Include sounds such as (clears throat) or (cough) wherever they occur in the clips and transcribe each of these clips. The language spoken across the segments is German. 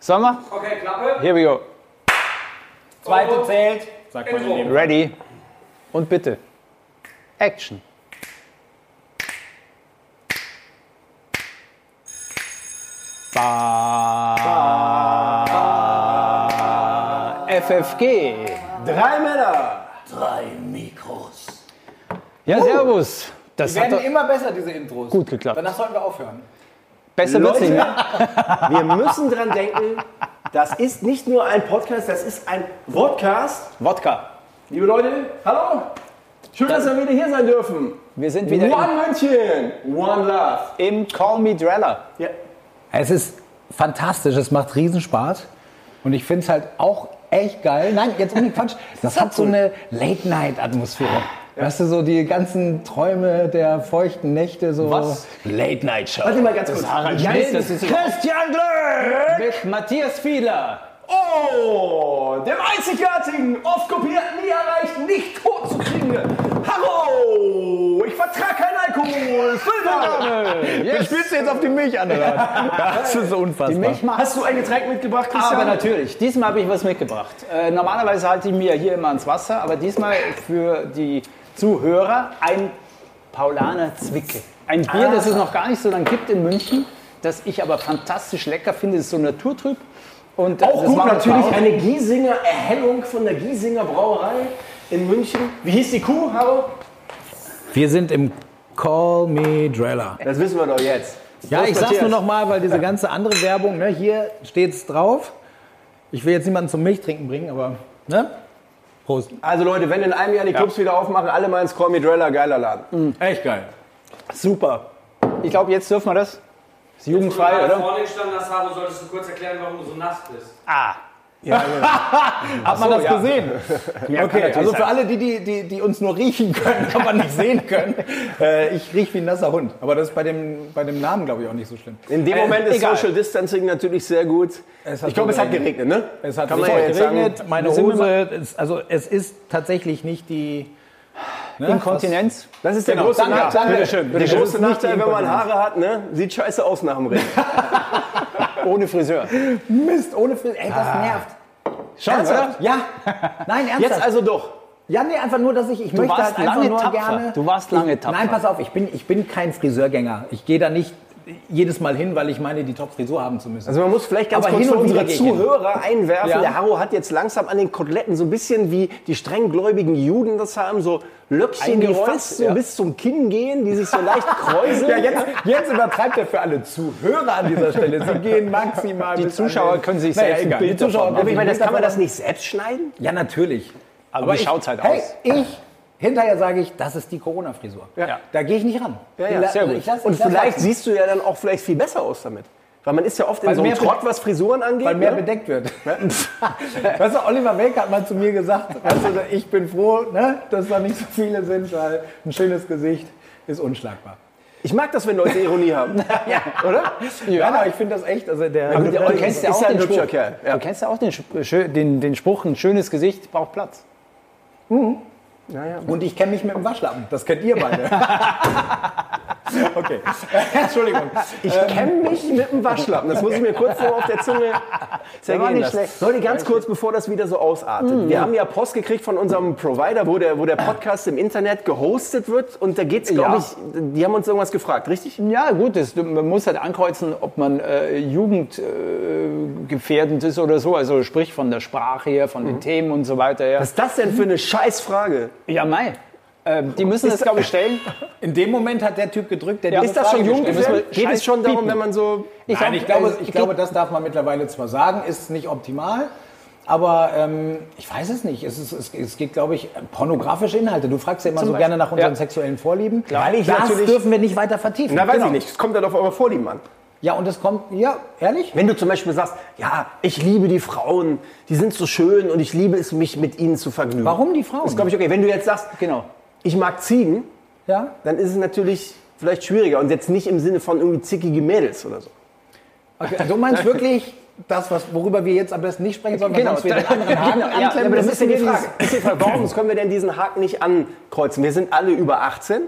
Sollen wir? Okay, Klappe. Here we go. Zweite zählt. Sagt man in dem Ready. Und bitte. Action. Ba. FFG. Drei Männer. Ja, servus. Das Die hat werden doch immer besser, diese Intros. gut geklappt. Danach sollten wir aufhören. Besser wird's nicht mehr. (laughs) wir müssen dran denken, das ist nicht nur ein Podcast, das ist ein Podcast. Wodka. Liebe Leute, hallo. Schön, dass wir wieder hier sein dürfen. Wir sind wieder One München, One Love. im, im Call Me Dreller. Ja. Es ist fantastisch, es macht Riesenspaß. Und ich finde es halt auch echt geil. Nein, jetzt ohne Quatsch. Das hat so eine Late-Night-Atmosphäre. Weißt du, so die ganzen Träume der feuchten Nächte, so. Was? Late Night Show. Warte mal ganz kurz. Harald Jan- das ist Christian Glöck. mit Matthias Fiedler. Oh, dem einzigartigen, oft kopierten, nie erreichten, nicht tot zu kriegen. Hallo, ich vertrage keinen Alkohol. Füllname. Yes. Spielst du jetzt auf die Milch an, oder? Das ist unfassbar. Die Milch macht Hast du ein Getränk mitgebracht, Christian? Aber natürlich, diesmal habe ich was mitgebracht. Äh, normalerweise halte ich mir hier immer ans Wasser, aber diesmal für die Zuhörer ein Paulaner Zwicke. Ein Bier, das es noch gar nicht so lange gibt in München, das ich aber fantastisch lecker finde. Es ist so naturtrüb. Und äh, Auch das gut natürlich Hause. eine Giesinger Erhellung von der Giesinger Brauerei in München. Wie hieß die Kuh, Haro? Wir sind im Call Me Dreller. Das wissen wir doch jetzt. Ja, Prost, ich sag's nur noch mal, weil diese ganze andere Werbung, ne, hier steht's drauf. Ich will jetzt niemanden zum Milchtrinken bringen, aber ne? Prost. Also Leute, wenn in einem Jahr die Clubs wieder aufmachen, alle mal ins Call Me Drella, geiler Laden. Echt geil. Super. Ich glaube, jetzt dürfen wir das. Ist Wo du jugendfrei, gerade oder? vorne gestanden hast, Haro, solltest du kurz erklären, warum du so nass bist. Ah, (laughs) Hat man das ja. gesehen? okay, also für alle, die, die, die, die uns nur riechen können, (laughs) aber nicht sehen können. Äh, ich rieche wie ein nasser Hund. Aber das ist bei dem, bei dem Namen, glaube ich, auch nicht so schlimm. In dem Moment ist egal. Social Distancing natürlich sehr gut. Ich glaube, es hat geregnet. geregnet, ne? Es hat Kann ja jetzt sagen. geregnet. Meine Hose, ist, also es ist tatsächlich nicht die... Ne, Inkontinenz. Das ist der Genau, große Nachteil. Der große Nachteil, wenn man. Haare hat, ne? Sieht scheiße aus nach dem Regen. (laughs) Ohne Friseur. Mist, ohne Film. Ey, das nervt. Schon, Ernsthaft? oder? Ja, nein, ernsthaft. Jetzt also doch. Ja, nee, einfach nur, dass ich, ich Du möchte warst halt einfach lange nur tapfer. gerne. Du warst lange tapfer. Nein, pass auf, ich bin, ich bin kein Friseurgänger. Ich gehe da nicht jedes Mal hin, weil ich meine, die Top-Frisur haben zu müssen. Also man muss vielleicht ganz Aber kurz hin für unsere ich hin. Zuhörer einwerfen. Ja. Der Harro hat jetzt langsam an den Koteletten so ein bisschen wie die strenggläubigen Juden das haben, so Löckchen, die fast so ja. bis zum Kinn gehen, die sich so leicht (laughs) kräuseln. ja, jetzt, jetzt übertreibt er für alle Zuhörer an dieser Stelle. Sie (laughs) gehen maximal Die Zuschauer können sich Naja, selbst ein egal. Bild Die Zuschauer davon Aber ich meine, das ein kann man das nicht selbst schneiden? Ja, natürlich. Aber wie schaut's halt hey, aus? ich, hinterher sage ich, das ist die Corona-Frisur. Ja. Da gehe ich nicht ran. Ja, ja, sehr gut. Ich lass, Und ich lass vielleicht siehst du ja dann auch vielleicht viel besser aus damit. Weil man ist ja oft in Weil so einem Trott, was Frisuren angeht. weil mehr ne? bedeckt wird. (laughs) weißt du, Oliver Welk hat mal zu mir gesagt, weißt du, ich bin froh, ne, dass da nicht so viele sind, weil ein schönes Gesicht ist unschlagbar. Ich mag das, wenn Leute Ironie haben. (laughs) Oder? Ja, aber ich finde das echt. Also der, Aber Du der Olli kennst ja auch ja den Spruch. Kerl. Ja. Du kennst ja auch den, schö- den, den Spruch, ein schönes Gesicht braucht Platz. Und ich kenne mich mit dem Waschlappen. Das kennt ihr beide. (laughs) (laughs) okay. Entschuldigung. Ich kenne mich mit dem Waschlappen. Das muss ich mir kurz so auf der Zunge zergehen nicht lassen. schlecht. Leute, ganz kurz, bevor das wieder so ausartet. Wir haben ja Post gekriegt von unserem Provider, wo der, wo der Podcast im Internet gehostet wird. Und da geht es, glaube Ja. ich, die haben uns irgendwas gefragt, richtig? Ja, gut, das, man muss halt ankreuzen, ob man äh, jugendgefährdend äh, ist oder so. Also sprich von der Sprache her, von den Themen und so weiter her. Was ist das denn für eine Scheißfrage? ja, Mai. Ähm, die müssen das, glaube ich, (laughs) stellen. In dem Moment hat der Typ gedrückt, der Ja. Ist das schon jugendgefährdet? Geht es schon darum, wenn man so... Ich Nein, ich glaube, äh, ich glaube, das darf man mittlerweile zwar sagen, ist nicht optimal, aber ähm, ich weiß es nicht. Es, ist, es, es geht, glaube ich, pornografische Inhalte. Du fragst ja immer so Beispiel. gerne nach unseren Ja. sexuellen Vorlieben. Weil ich das dürfen wir nicht weiter vertiefen. Na, weiß Genau. ich nicht. Es kommt dann auf eure Vorlieben an. Ja, und es kommt, ja, ehrlich? Wenn du zum Beispiel sagst, ja, ich liebe die Frauen, die sind so schön und ich liebe es, mich mit ihnen zu vergnügen. Warum die Frauen? Das glaube ich, okay. Wenn du jetzt sagst, Genau. Ich mag Ziegen, Ja? dann ist es natürlich vielleicht schwieriger und jetzt nicht im Sinne von irgendwie zickige Mädels oder so. Okay. Du meinst wirklich das, was, worüber wir jetzt am besten nicht sprechen sollen, Genau. sonst wir den anderen (laughs) Haken Genau. Ja, aber das ist ja die Frage. Ist die Frage. Warum können wir denn diesen Haken nicht ankreuzen? Wir sind alle über 18.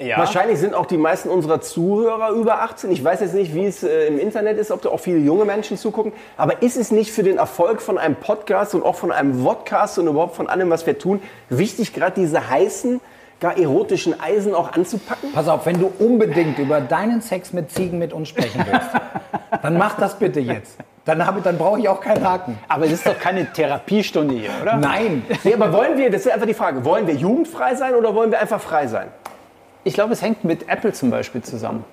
Ja. Wahrscheinlich sind auch die meisten unserer Zuhörer über 18. Ich weiß jetzt nicht, wie es äh, im Internet ist, ob da auch viele junge Menschen zugucken. Aber ist es nicht für den Erfolg von einem Podcast und auch von einem Vodcast und überhaupt von allem, was wir tun, wichtig, gerade diese heißen, gar erotischen Eisen auch anzupacken? Pass auf, wenn du unbedingt über deinen Sex mit Ziegen mit uns sprechen willst, (laughs) dann mach das bitte jetzt. Dann, habe- dann brauche ich auch keinen Haken. Aber es ist doch keine Therapiestunde hier, oder? Nein. Nee, aber wollen wir, das ist einfach die Frage, wollen wir jugendfrei sein oder wollen wir einfach frei sein? Ich glaube, es hängt mit Apple zum Beispiel zusammen.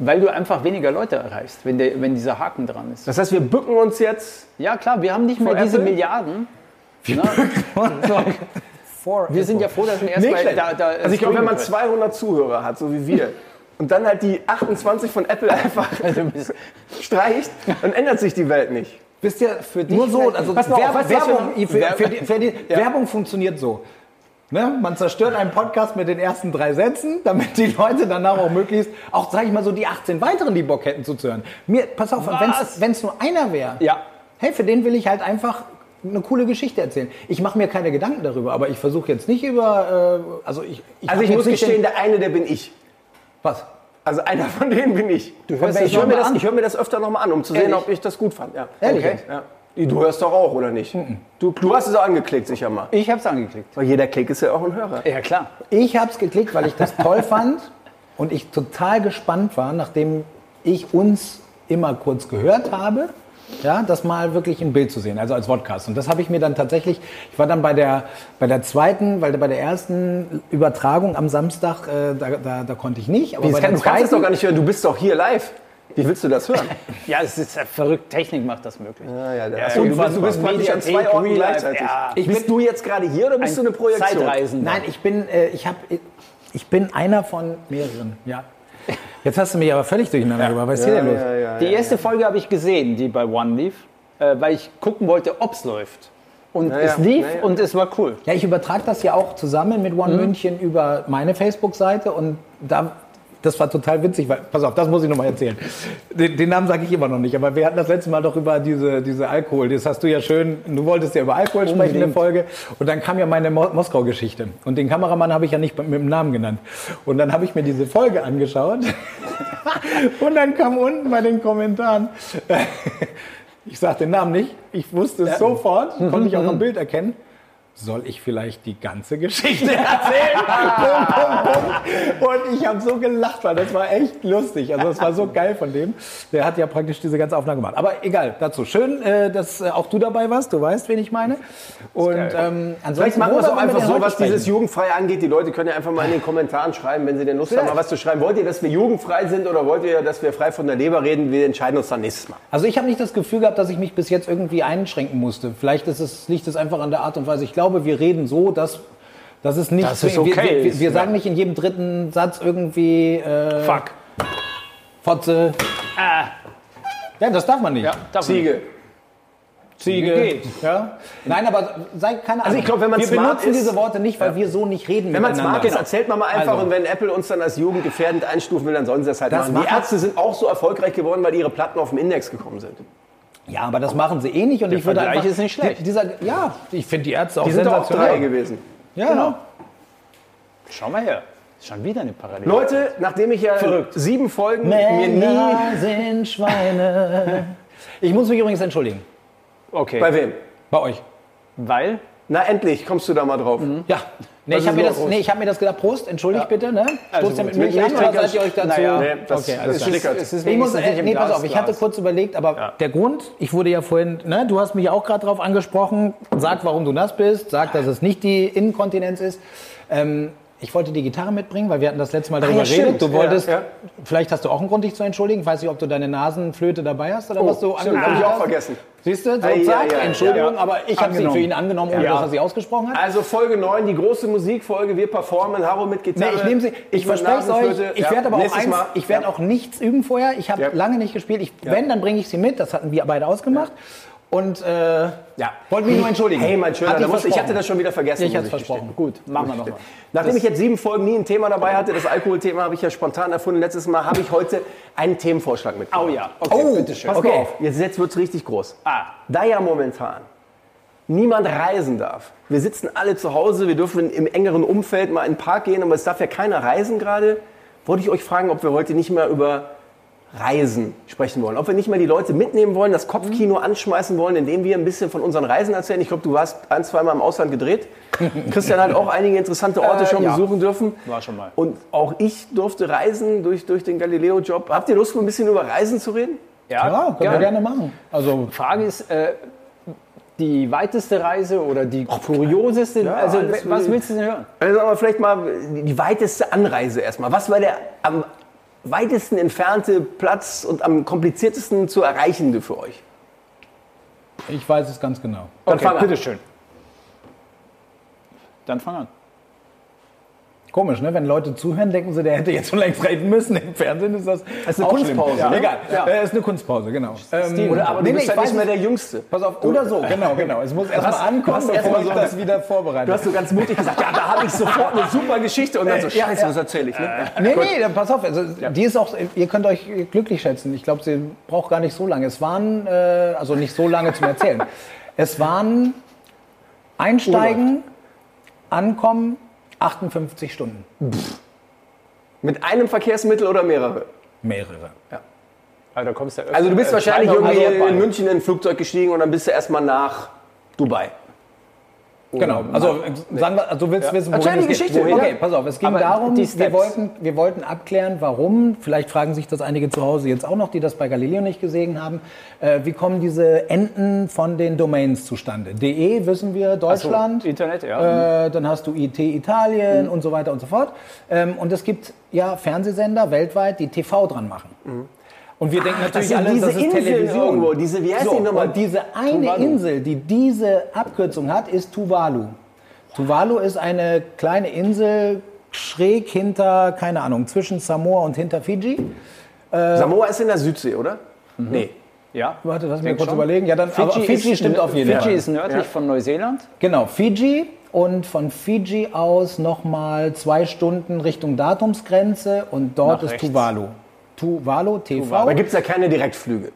Weil du einfach weniger Leute erreichst, wenn, der, wenn dieser Haken dran ist. Das heißt, wir bücken uns jetzt. Ja, klar, wir haben nicht mehr diese Apple? Milliarden. Na, wir sind ja froh, dass wir erstmal da, da also ich glaube, wenn man streamen 200 Zuhörer hat, so wie wir, und dann halt die 28 von Apple einfach. (laughs) Also, streicht, dann ändert sich die Welt nicht. Wisst ihr, Für dich nur so, vielleicht- also mal auf, Werbung, wir Werbung, für, für die, für die, Werbung funktioniert so. Ne? Man zerstört einen Podcast mit den ersten drei Sätzen, damit die Leute danach auch möglichst, auch sage ich mal so, die 18 weiteren, die Bock hätten zuzuhören. Mir, pass auf, wenn es nur einer wäre, Ja. hey, für den will ich halt einfach eine coole Geschichte erzählen. Ich mache mir keine Gedanken darüber, aber ich versuche jetzt nicht über, äh, also ich, ich Also ich muss nicht gestehen, der eine, der bin ich. was? Also einer von denen bin ich. Du hörst ich das höre noch mir, hör mir das öfter nochmal an, um zu sehen, Ehrlich? ob ich das gut fand. Ja. Ehrlich Okay. Ja. Du hörst doch auch, oder nicht? Du, du hast es auch angeklickt, sicher mal. Ich habe es angeklickt. Weil jeder Klick ist ja auch ein Hörer. Ja, klar. Ich habe es geklickt, weil ich das toll (laughs) fand und ich total gespannt war, nachdem ich uns immer kurz gehört habe, ja, das mal wirklich im Bild zu sehen, also als Podcast. Und das habe ich mir dann tatsächlich, ich war dann bei der, bei der zweiten, weil bei der ersten Übertragung am Samstag, äh, da, da, da konnte ich nicht. Aber Wie, bei kann, der du kannst es doch gar nicht hören, du bist doch hier live. Wie willst du das hören? (laughs) Ja, es ist ja verrückt. Technik macht das möglich. Ja, ja, Ja, Achso, du, bist, du bist war praktisch an zwei Orten gleichzeitig. ja. Ich bist du jetzt gerade hier oder bist du eine Projektion? Zeitreisen. Nein, ich bin, äh, ich habe, ich bin einer von mehreren. Ja. Jetzt hast du mich aber völlig durcheinander gebracht. Was ist hier denn los? Die erste Folge habe ich gesehen, die bei One lief, äh, weil ich gucken wollte, ob es läuft. Und Ja, es lief Ja, ja. und es war cool. Ja, ich übertrage das ja auch zusammen mit One München über meine Facebook-Seite und da, das war total witzig, weil, pass auf, das muss ich nochmal erzählen. Den, den Namen sage ich immer noch nicht, aber wir hatten das letzte Mal doch über diese, diese Alkohol, das hast du ja schön, du wolltest ja über Alkohol sprechen in der Folge. Und dann kam ja meine Mo Moskau-Geschichte. Und den Kameramann habe ich ja nicht mit dem Namen genannt. Und dann habe ich mir diese Folge angeschaut. (laughs) Und dann kam unten bei den Kommentaren, (laughs) ich sage den Namen nicht, ich wusste es sofort, konnte ich auch am Bild erkennen. Soll ich vielleicht die ganze Geschichte (laughs) erzählen? Punkt, Punkt, Punkt. Und ich habe so gelacht, weil das war echt lustig. Also das war so geil von dem. Der hat ja praktisch diese ganze Aufnahme gemacht. Aber egal, dazu. Schön, äh, dass äh, auch du dabei warst. Du weißt, wen ich meine. Und ähm, ansonsten Vielleicht machen wir es auch einfach so, was dieses sprechen? Jugendfrei angeht. Die Leute können ja einfach mal in den Kommentaren schreiben, wenn sie denn Lust haben, mal was zu schreiben. Wollt ihr, dass wir jugendfrei sind oder wollt ihr, dass wir frei von der Leber reden? Wir entscheiden uns dann nächstes Mal. Also ich habe nicht das Gefühl gehabt, dass ich mich bis jetzt irgendwie einschränken musste. Vielleicht ist es, liegt es einfach an der Art und Weise. Ich glaube, wir reden so, dass, dass es nicht... Es wir, okay wir, wir, ist, wir ja. sagen nicht in jedem dritten Satz irgendwie... Äh, Fuck. Fotze. Ah, Ja, das darf man nicht. ja, darf man nicht. Ziege. Ziege. Geht. Ja. Nein, aber sei keine Also ich glaub, wenn man Wir smart benutzen ist- diese Worte nicht, weil wir so nicht reden Wenn man miteinander. smart ist, erzählt man mal einfach. Also. Und wenn Apple uns dann als jugendgefährdend einstufen will, dann sollen sie das halt Das machen. Die Ärzte sind auch so erfolgreich geworden, weil ihre Platten auf dem Index gekommen sind. Ja, aber das machen sie eh nicht. Und ich würde Vergleich einfach, ist nicht schlecht. die- Dieser, ja, ich finde die Ärzte auch Die sind doch auch sensationell. drei gewesen. Ja, genau. Schau mal her. Schon wieder eine Parallele. Leute, nachdem ich ja Verrückt. sieben Folgen mir nie Männer sind Schweine. (laughs) Ich muss mich übrigens entschuldigen. Okay. bei wem? Bei euch. Weil? Na endlich, kommst du da mal drauf. Ja. Nee, ich habe ist mir, das- nee, ich hab mir das gedacht. Prost, entschuldigt bitte. Ne? Also Stoßt ihr gut. mit Milch an oder seid ihr euch dazu? Naja, Nee, das, Okay, das alles klar. schlickert. es ist Ich muss, äh, nee, pass auf, ich hatte kurz überlegt, aber der Grund, ich wurde ja vorhin, ne, du hast mich ja auch gerade drauf angesprochen, sag, warum du nass bist, sag, dass es nicht die Inkontinenz ist. Ähm, ich wollte die Gitarre mitbringen, weil wir hatten das letzte Mal darüber ja, geredet. Du wolltest, Ja, ja. vielleicht hast du auch einen Grund, dich zu entschuldigen. Ich weiß nicht, ob du deine Nasenflöte dabei hast oder was du Oh, stimmt, hab ich auch vergessen. Siehst du, so Ei, zack, Entschuldigung, aber ich habe sie für ihn angenommen, ohne dass er sie ausgesprochen hat. Also Folge 9, die große Musikfolge. Wir performen, Haro mit Gitarre. Nee, ich nehme sie. Ich verspreche es euch. Ich werde aber auch eins, Mal. ich werde Ja. auch nichts üben vorher. Ich habe lange nicht gespielt. Ich, Wenn, dann bringe ich sie mit. Das hatten wir beide ausgemacht. Und äh, ja, wollte mich nur entschuldigen. Hey, mein Schöner, da ich hatte das schon wieder vergessen. Ich hatte es versprochen. Gut, machen wir nochmal. Nachdem ich jetzt sieben Folgen nie ein Thema dabei hatte, das Alkoholthema habe ich ja spontan erfunden. Letztes Mal habe ich heute einen Themenvorschlag mitgebracht. Oh ja, okay, Oh, bitteschön. Pass Okay. auf, jetzt, jetzt wird es richtig groß. Ah. Da ja momentan niemand reisen darf. Wir sitzen alle zu Hause, wir dürfen im engeren Umfeld mal in den Park gehen, aber es darf ja keiner reisen gerade. Wollte ich euch fragen, ob wir heute nicht mehr über Reisen sprechen wollen. Ob wir nicht mehr die Leute mitnehmen wollen, das Kopfkino anschmeißen wollen, indem wir ein bisschen von unseren Reisen erzählen. Ich glaube, du warst ein, zweimal im Ausland gedreht. (laughs) Christian hat auch einige interessante Orte Äh, schon ja. besuchen dürfen. War schon mal. Und auch ich durfte reisen durch, durch den Galileo-Job. Habt ihr Lust, mal ein bisschen über Reisen zu reden? Ja, Ja, können wir gerne machen. Also Frage ist, äh, die weiteste Reise oder die kurioseste, Ja, also was willst du denn hören? Also sagen wir vielleicht mal die weiteste Anreise erstmal. Was war der am weitesten entfernte Platz und am kompliziertesten zu erreichende für euch? ich weiß es ganz genau. Dann fang an. bitteschön. Dann fang an. Komisch, ne? Wenn Leute zuhören, denken sie, der hätte jetzt schon längst reden müssen. Im Fernsehen ist das. Das ist eine Kunstpause, schlimm. ne? Egal. Ja. Äh, ist eine Kunstpause, genau. Ähm, Oder aber nee, du nee, bist ich ja nicht weiß mehr der Jüngste. Pass auf, oder so, genau, genau. Es muss erst hast- mal ankommen, du bevor ich das wieder vorbereite. Du hast so ganz mutig gesagt, ja, da habe ich sofort eine super Geschichte und dann so, Ja, scheiße, ja. was erzähle ich? Ne? Nee, nee, dann pass auf. Also, Die ist auch, ihr könnt euch glücklich schätzen. Ich glaube, sie braucht gar nicht so lange. Es waren, äh, also nicht so lange zum Erzählen. (laughs) Es waren Einsteigen, Ankommen, 58 Stunden. Mit einem Verkehrsmittel oder mehrere? Mehrere. Also, da kommst du ja Also du bist wahrscheinlich irgendwie in München in ein Flugzeug gestiegen und dann bist du erstmal nach Dubai. Genau, also sagen wir, also du willst wissen, wohin die es geht. Geschichte, Okay, ja. pass auf, es ging Aber darum, wir wollten, wir wollten abklären, warum, vielleicht fragen sich das einige zu Hause jetzt auch noch, die das bei Galileo nicht gesehen haben, äh, wie kommen diese Enden von den Domains zustande? DE wissen wir, Deutschland, Internet, ja. äh, dann hast du IT Italien und so weiter und so fort. Ähm, und es gibt ja Fernsehsender weltweit, die TV dran machen. Und wir denken natürlich sind alle, diese das ist Inseln Television. irgendwo, diese- wie heißt so, die nochmal? Und diese eine Tuvalu. Insel, die diese Abkürzung hat, ist Tuvalu. Tuvalu ist eine kleine Insel schräg hinter, keine Ahnung, zwischen Samoa und hinter Fiji. Samoa ist in der Südsee, oder? Nee. ja. Warte, lass mich kurz schon. überlegen. Ja, dann, aber Fiji ist, stimmt auf jeden Fiji Fall. ist nördlich von Neuseeland. Genau, Fiji und von Fiji aus nochmal zwei Stunden Richtung Datumsgrenze und dort Nach ist rechts. Tuvalu. Tuvalu, TV. Aber gibt es ja keine Direktflüge.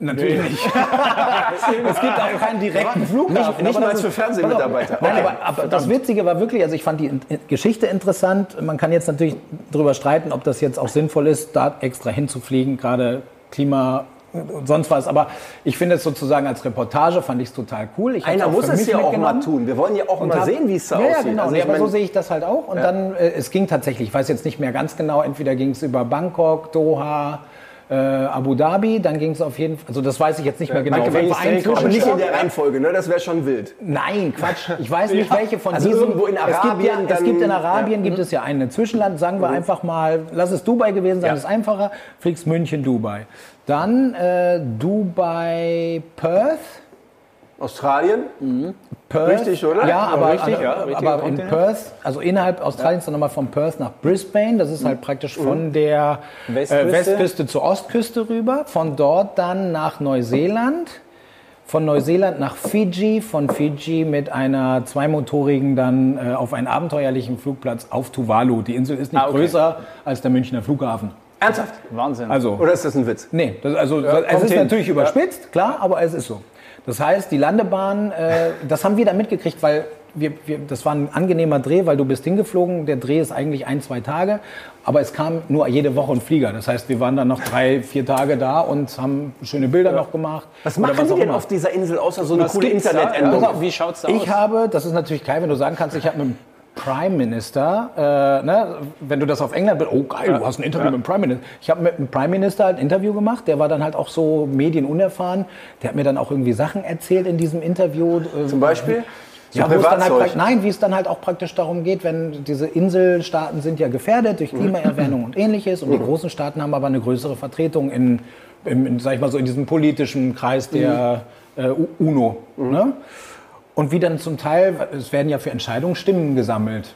Natürlich nicht. (laughs) es gibt auch keinen direkten Flughafen. nicht mal das für Fernsehmitarbeiter. Nein, aber, aber das Witzige war wirklich, also ich fand die Geschichte interessant. Man kann jetzt natürlich darüber streiten, ob das jetzt auch sinnvoll ist, da extra hinzufliegen, gerade Klima und sonst was. Aber ich finde es sozusagen als Reportage fand ich es total cool. Ich Einer muss es ja auch mal tun. Wir wollen ja auch mal hab- sehen, wie es da ja, aussieht. Ja, genau. Also nee, aber so sehe ich das halt auch. Und dann, äh, es ging tatsächlich, ich weiß jetzt nicht mehr ganz genau, entweder ging es über Bangkok, Doha, äh, Abu Dhabi, dann ging es auf jeden Fall, also das weiß ich jetzt nicht mehr genau. Danke, Auf jeden wenn Fall ich ein es denke, aber nicht in der Reihenfolge, ne? das wäre schon wild. Nein, Quatsch. Ich weiß nicht, (laughs) welche von Also diesen. irgendwo in es gibt, ja, Arabien, es gibt in Arabien. Mhm. gibt es ja ein Zwischenland. Sagen wir einfach mal, lass es Dubai gewesen sein, ist einfacher. Fliegst München, Dubai. Dann äh, Dubai, Perth. Australien? Perth. Richtig, oder? Ja, Ja, aber, richtig, aber, ja, aber in. Perth, also innerhalb Australiens dann nochmal von Perth nach Brisbane. Das ist halt praktisch von der Westküste. Äh, Westküste zur Ostküste rüber. Von dort dann nach Neuseeland. Von Neuseeland nach Fiji, von Fiji mit einer zweimotorigen dann äh, auf einen abenteuerlichen Flugplatz auf Tuvalu. Die Insel ist nicht Ah, okay. größer als der Münchner Flughafen. Ernsthaft? Wahnsinn. Also, Oder ist das ein Witz? Nee, das, also es kommt ist hin. natürlich überspitzt, klar, aber es ist so. Das heißt, die Landebahn, äh, das haben wir dann mitgekriegt, weil wir, wir, das war ein angenehmer Dreh, weil du bist hingeflogen. Der Dreh ist eigentlich ein, zwei Tage, aber es kam nur jede Woche ein Flieger. Das heißt, wir waren dann noch drei, vier Tage da und haben schöne Bilder noch gemacht. Was machen die auch denn immer. auf dieser Insel außer so eine Was coole? Internetendung? Also, wie schaut's da aus? Ich habe, das ist natürlich geil, wenn du sagen kannst, ich habe mit Prime Minister, äh, ne, wenn du das auf England bist, oh geil, du hast ein Interview mit dem Prime Minister. Ich habe mit dem Prime Minister ein Interview gemacht, der war dann halt auch so medienunerfahren. Der hat mir dann auch irgendwie Sachen erzählt in diesem Interview. äh, Zum Beispiel? Ja, So halt, nein, wie es dann halt auch praktisch darum geht, wenn diese Inselstaaten sind ja gefährdet durch Klimaerwärmung und ähnliches und die großen Staaten haben aber eine größere Vertretung in, in, in sag ich mal so, in diesem politischen Kreis der äh, U- UNO. Ne? Und wie dann zum Teil, es werden ja für Entscheidungen Stimmen gesammelt.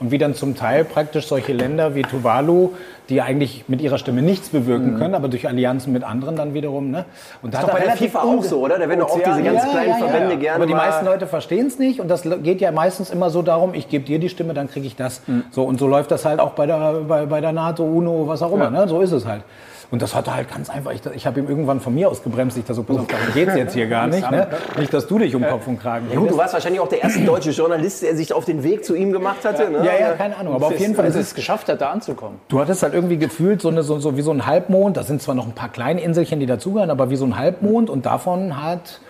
Und wie dann zum Teil praktisch solche Länder wie Tuvalu, die eigentlich mit ihrer Stimme nichts bewirken können, aber durch Allianzen mit anderen dann wiederum. Ne? Und da Ist hat doch bei der FIFA auch so, oder? Da werden doch auch diese ganz kleinen Verbände gerne aber die meisten Leute verstehen es nicht und das geht ja meistens immer so darum, ich gebe dir die Stimme, dann kriege ich das. So und so läuft das halt auch bei der, bei, bei der NATO, UNO, was auch immer. Ne? So ist es halt. Und das hatte halt ganz einfach, ich, ich habe ihm irgendwann von mir aus gebremst, ich da so, pass auf, darum geht's jetzt hier gar nicht. Ne? (laughs) Nicht, dass du dich um Kopf und Kragen Ja, gut, du warst wahrscheinlich auch der erste deutsche Journalist, der sich auf den Weg zu ihm gemacht hatte. Ne? Ja, ja, keine Ahnung. Aber auf jeden Fall es es geschafft hat, da anzukommen. Du hattest halt irgendwie gefühlt so, eine, so, so wie so ein Halbmond. Da sind zwar noch ein paar kleine Inselchen, die dazugehören, aber wie so ein Halbmond und davon hat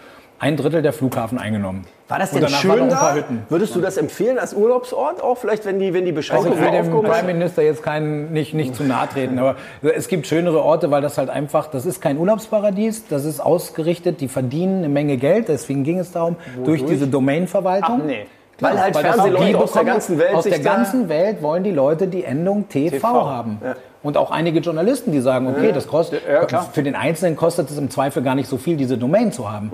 ein Drittel der Flughafen eingenommen. War das denn schön da? Würdest du das empfehlen als Urlaubsort auch? Vielleicht, wenn die, wenn die Also Beschränkungen ich will dem Prime? Minister jetzt keinen, nicht, nicht zu nahe treten, aber es gibt schönere Orte, weil das halt einfach, das ist kein Urlaubsparadies, das ist ausgerichtet, die verdienen eine Menge Geld, deswegen ging es darum, durch diese Domainverwaltung. Ach nee. Weil halt Weil Fernsehleute die aus der ganzen Welt Aus der ganzen Welt wollen die Leute die Endung TV, TV. haben. Und auch einige Journalisten, die sagen, okay, das kostet, Ja, klar. für den Einzelnen kostet es im Zweifel gar nicht so viel, diese Domain zu haben.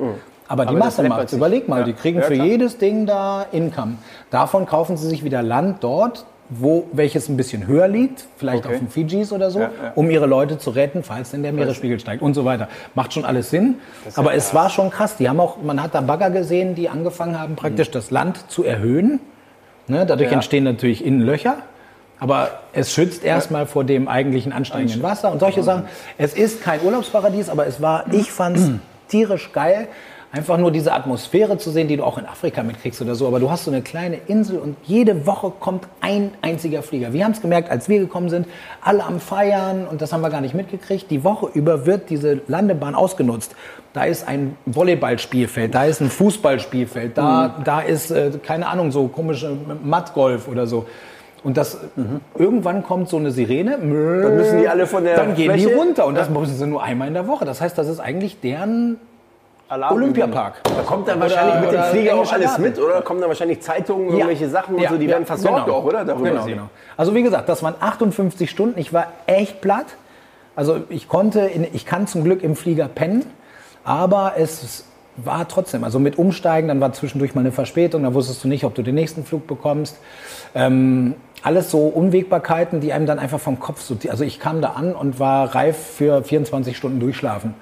Aber die Aber Masse macht. Überleg mal, Ja. die kriegen Ja, für jedes Ding da Income. Davon kaufen sie sich wieder Land dort, wo, welches ein bisschen höher liegt, vielleicht Okay. auf den Fidschis oder so, Ja, ja. um ihre Leute zu retten, falls denn der Meeresspiegel steigt und so weiter. Macht schon alles Sinn. Aber es war schon krass. Die haben auch, man hat da Bagger gesehen, die angefangen haben, praktisch das Land zu erhöhen. Ne, dadurch Ja. entstehen natürlich innen Löcher. Aber es schützt erstmal vor dem eigentlichen ansteigenden Wasser und solche Sachen. Es ist kein Urlaubsparadies, aber es war, ich fand es (clears throat) tierisch geil, einfach nur diese Atmosphäre zu sehen, die du auch in Afrika mitkriegst oder so. Aber du hast so eine kleine Insel und jede Woche kommt ein einziger Flieger. Wir haben es gemerkt, als wir gekommen sind, alle am Feiern und das haben wir gar nicht mitgekriegt. Die Woche über wird diese Landebahn ausgenutzt. Da ist ein Volleyballspielfeld, da ist ein Fußballspielfeld, da, da ist, äh, keine Ahnung, so komische Mattgolf oder so. Und das, irgendwann kommt so eine Sirene, Dann müssen die alle von der dann gehen die Fläche- runter und das müssen sie nur einmal in der Woche. Das heißt, das ist eigentlich deren Alarm Olympiapark. Da kommt dann wahrscheinlich mit dem oder Flieger auch alles Garten. mit, oder? Kommen dann wahrscheinlich Zeitungen, irgendwelche Sachen und so, die werden versorgt genau. auch, oder? Darüber Genau, genau. Also wie gesagt, das waren 58 Stunden. Ich war echt platt. Also ich konnte, in, ich kann zum Glück im Flieger pennen, aber es war trotzdem, also mit Umsteigen, dann war zwischendurch mal eine Verspätung, dann wusstest du nicht, ob du den nächsten Flug bekommst. Ähm, alles so Unwägbarkeiten, die einem dann einfach vom Kopf so, also ich kam da an und war reif für 24 Stunden durchschlafen.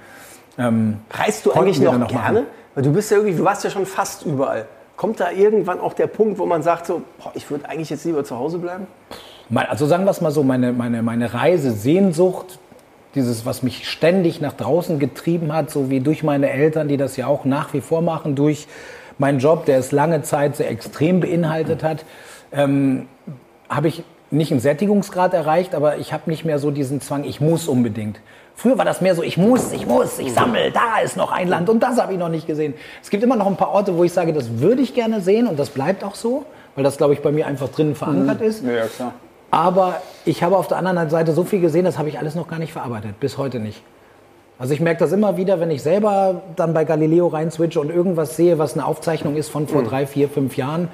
Reist du eigentlich noch, noch gerne? machen. Weil du bist ja irgendwie, du warst ja schon fast überall. Kommt da irgendwann auch der Punkt, wo man sagt so, boah, ich würde eigentlich jetzt lieber zu Hause bleiben? Also sagen wir es mal so, meine, meine, meine Reise, Sehnsucht, dieses, was mich ständig nach draußen getrieben hat, so wie durch meine Eltern, die das ja auch nach wie vor machen, durch meinen Job, der es lange Zeit sehr extrem beinhaltet hat, ähm, habe ich nicht einen Sättigungsgrad erreicht, aber ich habe nicht mehr so diesen Zwang, ich muss unbedingt. Früher war das mehr so, ich muss, ich muss, ich sammle, da ist noch ein Land und das habe ich noch nicht gesehen. Es gibt immer noch ein paar Orte, wo ich sage, das würde ich gerne sehen und das bleibt auch so, weil das, glaube ich, bei mir einfach drinnen verankert ist. Ja, klar. Aber ich habe auf der anderen Seite so viel gesehen, das habe ich alles noch gar nicht verarbeitet, bis heute nicht. Also ich merke das immer wieder, wenn ich selber dann bei Galileo rein switche und irgendwas sehe, was eine Aufzeichnung ist von vor drei, vier, fünf Jahren.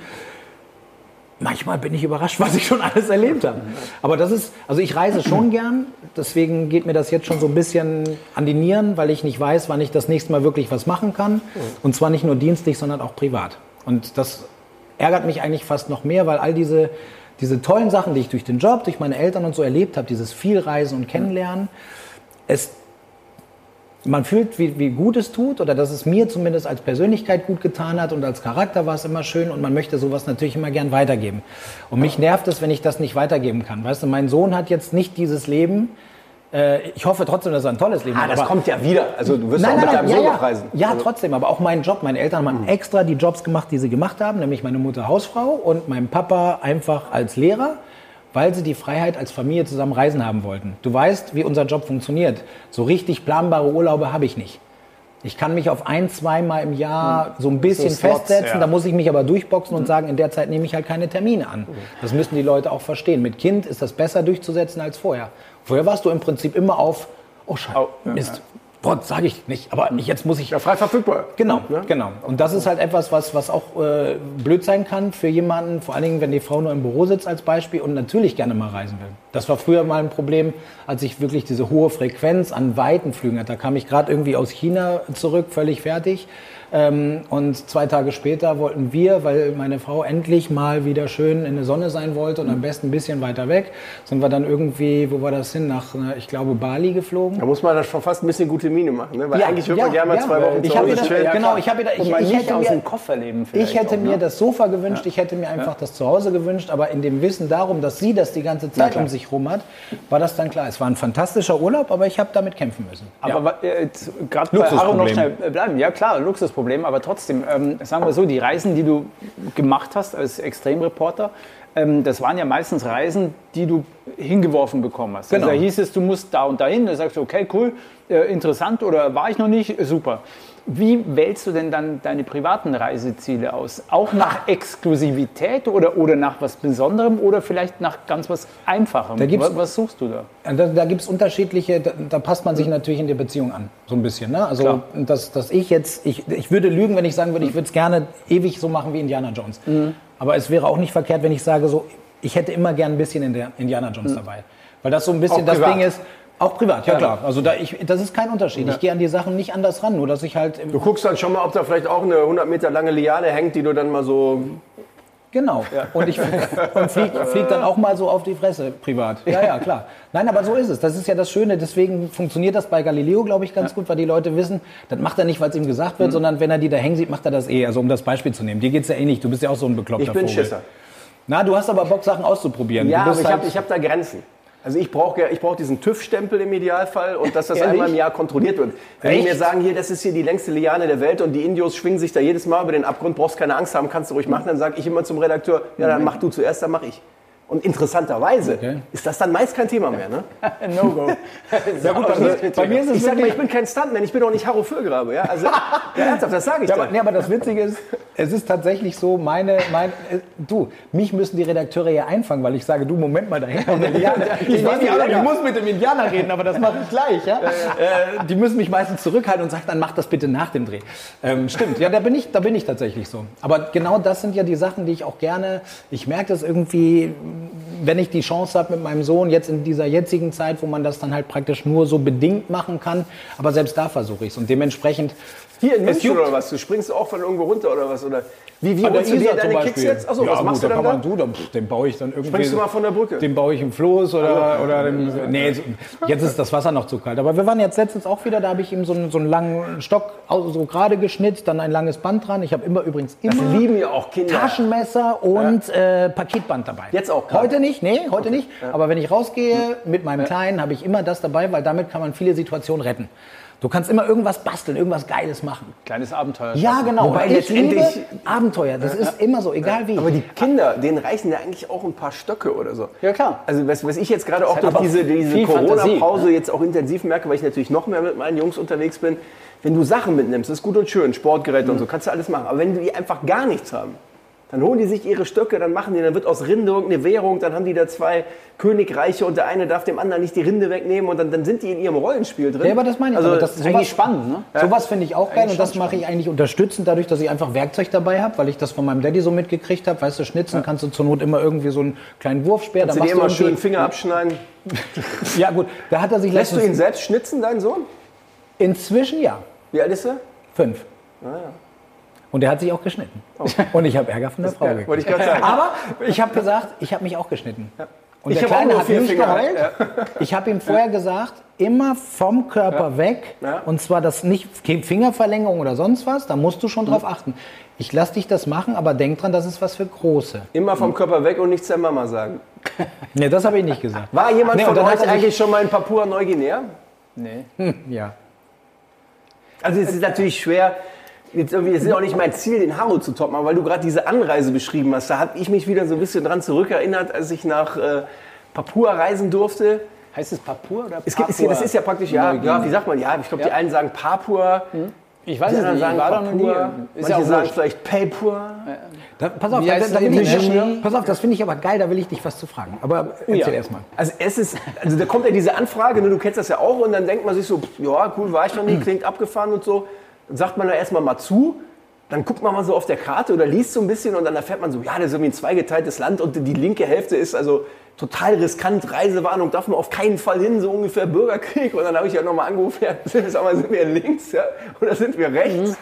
Manchmal bin ich überrascht, (laughs) was ich schon alles erlebt habe. Aber das ist, also ich reise schon gern, deswegen geht mir das jetzt schon so ein bisschen an die Nieren, weil ich nicht weiß, wann ich das nächste Mal wirklich was machen kann. Und zwar nicht nur dienstlich, sondern auch privat. Und das ärgert mich eigentlich fast noch mehr, weil all diese, diese tollen Sachen, die ich durch den Job, durch meine Eltern und so erlebt habe, dieses Vielreisen und Kennenlernen, es, man fühlt, wie, wie gut es tut oder dass es mir zumindest als Persönlichkeit gut getan hat und als Charakter war es immer schön und man möchte sowas natürlich immer gern weitergeben. Und mich nervt es, wenn ich das nicht weitergeben kann. Weißt du, mein Sohn hat jetzt nicht dieses Leben. Äh, Ich hoffe trotzdem, dass er ein tolles Leben Ah, hat. das kommt ja wieder. Also du wirst Nein, auch nein, mit deinem ja, Sohn ja. reisen. Ja, Also, trotzdem, aber auch mein Job. Meine Eltern haben extra die Jobs gemacht, die sie gemacht haben, nämlich meine Mutter Hausfrau und mein Papa einfach als Lehrer, weil sie die Freiheit als Familie zusammen reisen haben wollten. Du weißt, wie unser Job funktioniert. So richtig planbare Urlaube habe ich nicht. Ich kann mich auf ein, zweimal im Jahr so ein bisschen So Slots, festsetzen, ja. da muss ich mich aber durchboxen und sagen, in der Zeit nehme ich halt keine Termine an. Das müssen die Leute auch verstehen. Mit Kind ist das besser durchzusetzen als vorher. Vorher warst du im Prinzip immer auf, oh Scheiße, Mist, Wort sage ich nicht, aber jetzt muss ich ja, frei verfügbar. Genau, genau. Und das ist halt etwas, was, was auch äh, blöd sein kann für jemanden, vor allen Dingen, wenn die Frau nur im Büro sitzt als Beispiel und natürlich gerne mal reisen will. Das war früher mal ein Problem, als ich wirklich diese hohe Frequenz an weiten Flügen hatte. Da kam ich gerade irgendwie aus China zurück, völlig fertig. Ähm, und zwei Tage später wollten wir, weil meine Frau endlich mal wieder schön in der Sonne sein wollte und am besten ein bisschen weiter weg, sind wir dann irgendwie, wo war das hin? Nach, äh, ich glaube, Bali geflogen. Da muss man das schon fast ein bisschen gute Miene machen, ne? weil Ja, eigentlich würde ja, man gerne mal ja, zwei Wochen ich Hause wieder- chillen. ja, genau, ich habe wieder, ich, ich nicht hätte aus mir, dem Koffer leben ich hätte auch, mir ne? das Sofa gewünscht, ich hätte mir einfach das Zuhause gewünscht, aber in dem Wissen darum, dass sie das die ganze Zeit um sich rum hat, war das dann klar. Es war ein fantastischer Urlaub, aber ich habe damit kämpfen müssen. Aber äh, jetzt gerade bei Aaron noch schnell äh, bleiben. Ja klar, Luxusproblem, aber trotzdem, ähm, sagen wir so, die Reisen, die du gemacht hast als Extremreporter, ähm, das waren ja meistens Reisen, die du hingeworfen bekommen hast. Genau. Also da hieß es, du musst da und dahin, da sagst du, okay, cool, äh, interessant oder war ich noch nicht, super. Wie wählst du denn dann deine privaten Reiseziele aus? Auch nach Exklusivität oder, oder nach was Besonderem oder vielleicht nach ganz was Einfachem? Da gibt's- was, was suchst du da? Da, da gibt es unterschiedliche, da, da passt man sich natürlich in der Beziehung an, so ein bisschen. Ne? Also, dass, dass ich jetzt, ich, ich würde lügen, wenn ich sagen würde, ich würde es gerne ewig so machen wie Indiana Jones. Aber es wäre auch nicht verkehrt, wenn ich sage, so, ich hätte immer gern ein bisschen in der Indiana Jones dabei. Weil das so ein bisschen Auch das privat. Ding ist, auch privat, ja, klar. Also da ich, das ist kein Unterschied. Ich gehe an die Sachen nicht anders ran, nur dass ich halt, Du guckst dann schon mal, ob da vielleicht auch eine 100 Meter lange Liane hängt, die du dann mal so... Genau. Und ich und flieg, flieg dann auch mal so auf die Fresse privat. Ja, ja, klar. Nein, aber so ist es. Das ist ja das Schöne. Deswegen funktioniert das bei Galileo, glaube ich, ganz gut, weil die Leute wissen, das macht er nicht, weil es ihm gesagt Mhm. wird, sondern wenn er die da hängen sieht, macht er das eh. Also um das Beispiel zu nehmen. Dir geht's ja eh nicht. Du bist ja auch so ein bekloppter Ich bin Vogel. Schisser. Na, du hast aber Bock, Sachen auszuprobieren. Ja, aber ich halt, habe ich hab da Grenzen. Also ich brauche ich brauch diesen TÜV-Stempel im Idealfall und dass das (laughs) Ehrlich? einmal im Jahr kontrolliert wird. Wenn die Echt? mir sagen, hier, das ist hier die längste Liane der Welt und die Indios schwingen sich da jedes Mal über den Abgrund, brauchst keine Angst haben, kannst du ruhig machen, dann sage ich immer zum Redakteur, ja, dann mach du zuerst, dann mach ich. Und interessanterweise Okay. ist das dann meist kein Thema mehr. Ne? (laughs) No-Go. (laughs) ja gut, (laughs) bei mir, bei mir ist es Ich sag mal, ich bin kein Stuntman, ich bin auch nicht Harro Füllgrabe. Ja? Also, ja, ernsthaft, das sage ich Ja, dir. aber, nee, aber das Witzige ist, es ist tatsächlich so, meine, mein, äh, du, mich müssen die Redakteure ja einfangen, weil ich sage, du, Moment mal, dahinter kommt ein Indianer. Ich weiß nicht, aber ich muss mit dem Indianer reden, aber das mache ich gleich, ja? Äh, die müssen mich meistens zurückhalten und sagen, dann mach das bitte nach dem Dreh. Ähm, stimmt, ja, da bin, ich, da bin ich tatsächlich so. Aber genau das sind ja die Sachen, die ich auch gerne, ich merke das irgendwie, wenn ich die Chance habe mit meinem Sohn, jetzt in dieser jetzigen Zeit, wo man das dann halt praktisch nur so bedingt machen kann, aber selbst da versuche ich es und dementsprechend Hier in München oder was? Du springst auch von irgendwo runter oder was? Oder wie, wie holst du dir deine Kicks jetzt? Achso, ja, was gut, machst du da dann da? du, da, den baue ich dann irgendwie. Springst du mal von der Brücke? Den baue ich im Floß oder, oder dem, nee, so- jetzt ist das Wasser noch zu kalt. Aber wir waren jetzt letztens auch wieder, da habe ich ihm so einen, so einen langen Stock so gerade geschnitzt, dann ein langes Band dran. Ich habe immer übrigens Das immer lieben ja auch Kinder. Taschenmesser und äh, Paketband dabei. Jetzt auch gerade? Heute nicht, nee, heute nicht. Aber wenn ich rausgehe mit meinem Kleinen, habe ich immer das dabei, weil damit kann man viele Situationen retten. Du kannst immer irgendwas basteln, irgendwas Geiles machen. Kleines Abenteuer. Ja, genau. Wobei ich liebe letztendlich- Abenteuer. Das ist immer so, egal wie. Aber die Kinder, denen reichen ja eigentlich auch ein paar Stöcke oder so. Ja, klar. Also was, was ich jetzt gerade auch durch diese, diese Corona-Pause jetzt auch intensiv merke, weil ich natürlich noch mehr mit meinen Jungs unterwegs bin, wenn du Sachen mitnimmst, ist gut und schön, Sportgeräte und so, kannst du alles machen. Aber wenn die einfach gar nichts haben, dann holen die sich ihre Stöcke, dann machen die, dann wird aus Rinde irgendeine Währung, dann haben die da zwei Königreiche und der eine darf dem anderen nicht die Rinde wegnehmen und dann, dann sind die in ihrem Rollenspiel drin. Ja, aber das meine ich. Also, aber das ist eigentlich spannend, ne? Sowas finde ich auch geil und das mache ich eigentlich unterstützend dadurch, dass ich einfach Werkzeug dabei habe, weil ich das von meinem Daddy so mitgekriegt habe. Weißt du, schnitzen kannst du zur Not immer irgendwie so einen kleinen Wurfspeer. kannst du dir immer schön Finger abschneiden. (laughs) Ja gut, da hat er sich Lässt du ihn selbst schnitzen, deinen Sohn? Inzwischen ja, Wie alt ist er? fünf. Und er hat sich auch geschnitten. (laughs) Und ich habe Ärger von der Frau Ja, gekriegt. ich. Aber ich habe gesagt, ich habe mich auch geschnitten. Und Ich der Kleine hat nicht Finger. geheult. (laughs) Ich habe ihm vorher gesagt, immer vom Körper weg. Ja. Und zwar das nicht Fingerverlängerung oder sonst was. Da musst du schon drauf achten. Ich lasse dich das machen, aber denk dran, das ist was für Große. Immer vom Körper weg und nichts der Mama sagen. (laughs) Nee, das habe ich nicht gesagt. War jemand Nee, von euch eigentlich schon mal in Papua-Neuguinea? Nee. Ja. Also es ist natürlich schwer, jetzt irgendwie, es ist auch nicht mein Ziel, den Harro zu toppen, aber weil du gerade diese Anreise beschrieben hast, da habe ich mich wieder so ein bisschen dran zurückerinnert, als ich nach äh, Papua reisen durfte. Heißt es Papua oder Es gibt, es, das ist ja praktisch, ja, ja, wie sagt man, ja, ich glaube, die Ja. einen sagen Papua, Ich weiß die es nicht, ich sagen war da noch nie. Papua, Ist manche ja auch sagen vielleicht Papua. Da, pass auf, da, da, ich, pass auf, das finde ich aber geil, da will ich dich was zu fragen. Aber erzähl ja. erst mal. Also es ist, also da kommt ja diese Anfrage, ne, du kennst das ja auch, und dann denkt man sich so, ja, cool, war ich noch nie, (clears throat) klingt abgefahren und so. Dann sagt man da erstmal mal zu, dann guckt man mal so auf der Karte oder liest so ein bisschen und dann erfährt man so, ja, das ist irgendwie ein zweigeteiltes Land und die linke Hälfte ist also total riskant, Reisewarnung, darf man auf keinen Fall hin, so ungefähr Bürgerkrieg. Und dann habe ich ja nochmal angerufen, ja, (laughs) sag mal, sind wir links ja, oder sind wir rechts?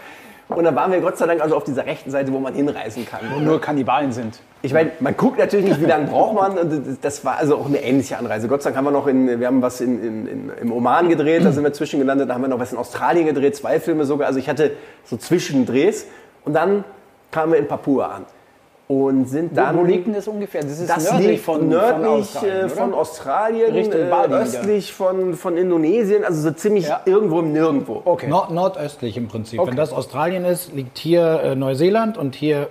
Und dann waren wir Gott sei Dank also auf dieser rechten Seite, wo man hinreisen kann. Wo nur Kannibalen sind. Ich meine, man guckt natürlich nicht, wie lange braucht man. Und das- war also auch eine ähnliche Anreise. Gott sei Dank haben wir noch in, wir haben was in, in, in, im Oman gedreht, da sind wir zwischengelandet. Da haben wir noch was in Australien gedreht, zwei Filme sogar. Also ich hatte so Zwischendrehs. Und dann kamen wir in Papua an. Und sind dann... Wo liegt denn das ungefähr? Das ist Das nördlich liegt von, nördlich von Australien, äh, oder? von Australien, Richtung äh, Bali wieder. östlich von, von Indonesien, also so ziemlich Ja. irgendwo im Nirgendwo. Okay. Nord nordöstlich im Prinzip. Okay. Wenn das Australien ist, liegt hier äh, Neuseeland und hier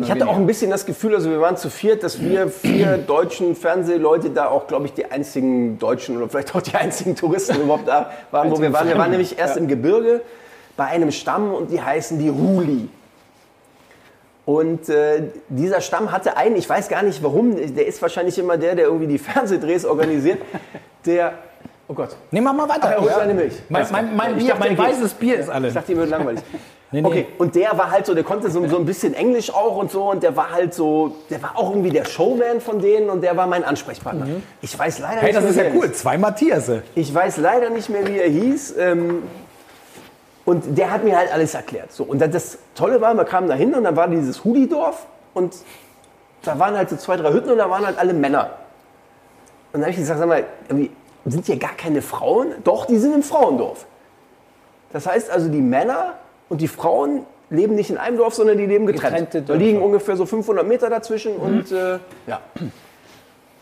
Ich hatte auch ein bisschen das Gefühl, also wir waren zu viert, dass wir vier (clears throat) deutschen Fernsehleute da auch, glaube ich, die einzigen Deutschen oder vielleicht auch die einzigen Touristen überhaupt da waren, wo wir waren. Wir waren nämlich erst im Gebirge bei einem Stamm und die heißen die Huli. Und äh, dieser Stamm hatte einen, ich weiß gar nicht warum, der ist wahrscheinlich immer der, der irgendwie die Fernsehdrehs organisiert, der, oh Gott, Nee, mach mal weiter. Ach, er holt seine Milch. Mein, mein, mein, Bier, dachte, mein weißes Bier ist alle. Ich dachte, ihm wird langweilig. Nee, nee. Okay, und der war halt so, der konnte so, so ein bisschen Englisch auch und so und der war halt so, der war auch irgendwie der Showman von denen und der war mein Ansprechpartner. Ich weiß leider Mhm. Hey, nicht das mehr, ist ja wie er cool. Zwei Matthiasse. Ich weiß leider nicht mehr, wie er hieß. Ähm, und der hat mir halt alles erklärt. So, und das Tolle war, wir kamen da hin und dann war dieses Hudi-Dorf und da waren halt so zwei, drei Hütten und da waren halt alle Männer. Und dann habe ich gesagt, sag mal, sind hier gar keine Frauen? Doch, die sind im Frauendorf. Das heißt also, die Männer und die Frauen leben nicht in einem Dorf, sondern die leben getrennt. Da liegen. Mhm. ungefähr so 500 Meter dazwischen und äh, ja.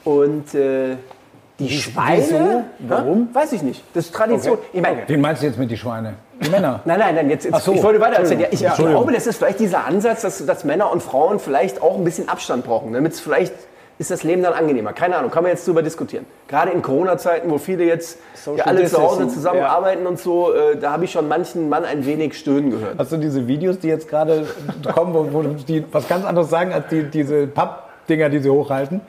Und äh, die Schweine, wieso? Warum? Ja, weiß ich nicht. Das ist Tradition. Okay. Ich meine, Wen meinst du jetzt mit die Schweine? Die Männer. (laughs) Nein, nein, nein, jetzt, jetzt so. ich wollte weiter erzählen. Ja, ich glaube, das ist vielleicht dieser Ansatz, dass, dass Männer und Frauen vielleicht auch ein bisschen Abstand brauchen, damit es vielleicht ist das Leben dann angenehmer. Keine Ahnung, kann man jetzt drüber diskutieren. Gerade in Corona-Zeiten, wo viele jetzt ja, alle zu Hause zusammenarbeiten und so, äh, da habe ich schon manchen Mann ein wenig stöhnen gehört. Hast du diese Videos, die jetzt gerade (laughs) kommen, wo, wo die was ganz anderes sagen als die, diese Pappdinger, die sie hochhalten?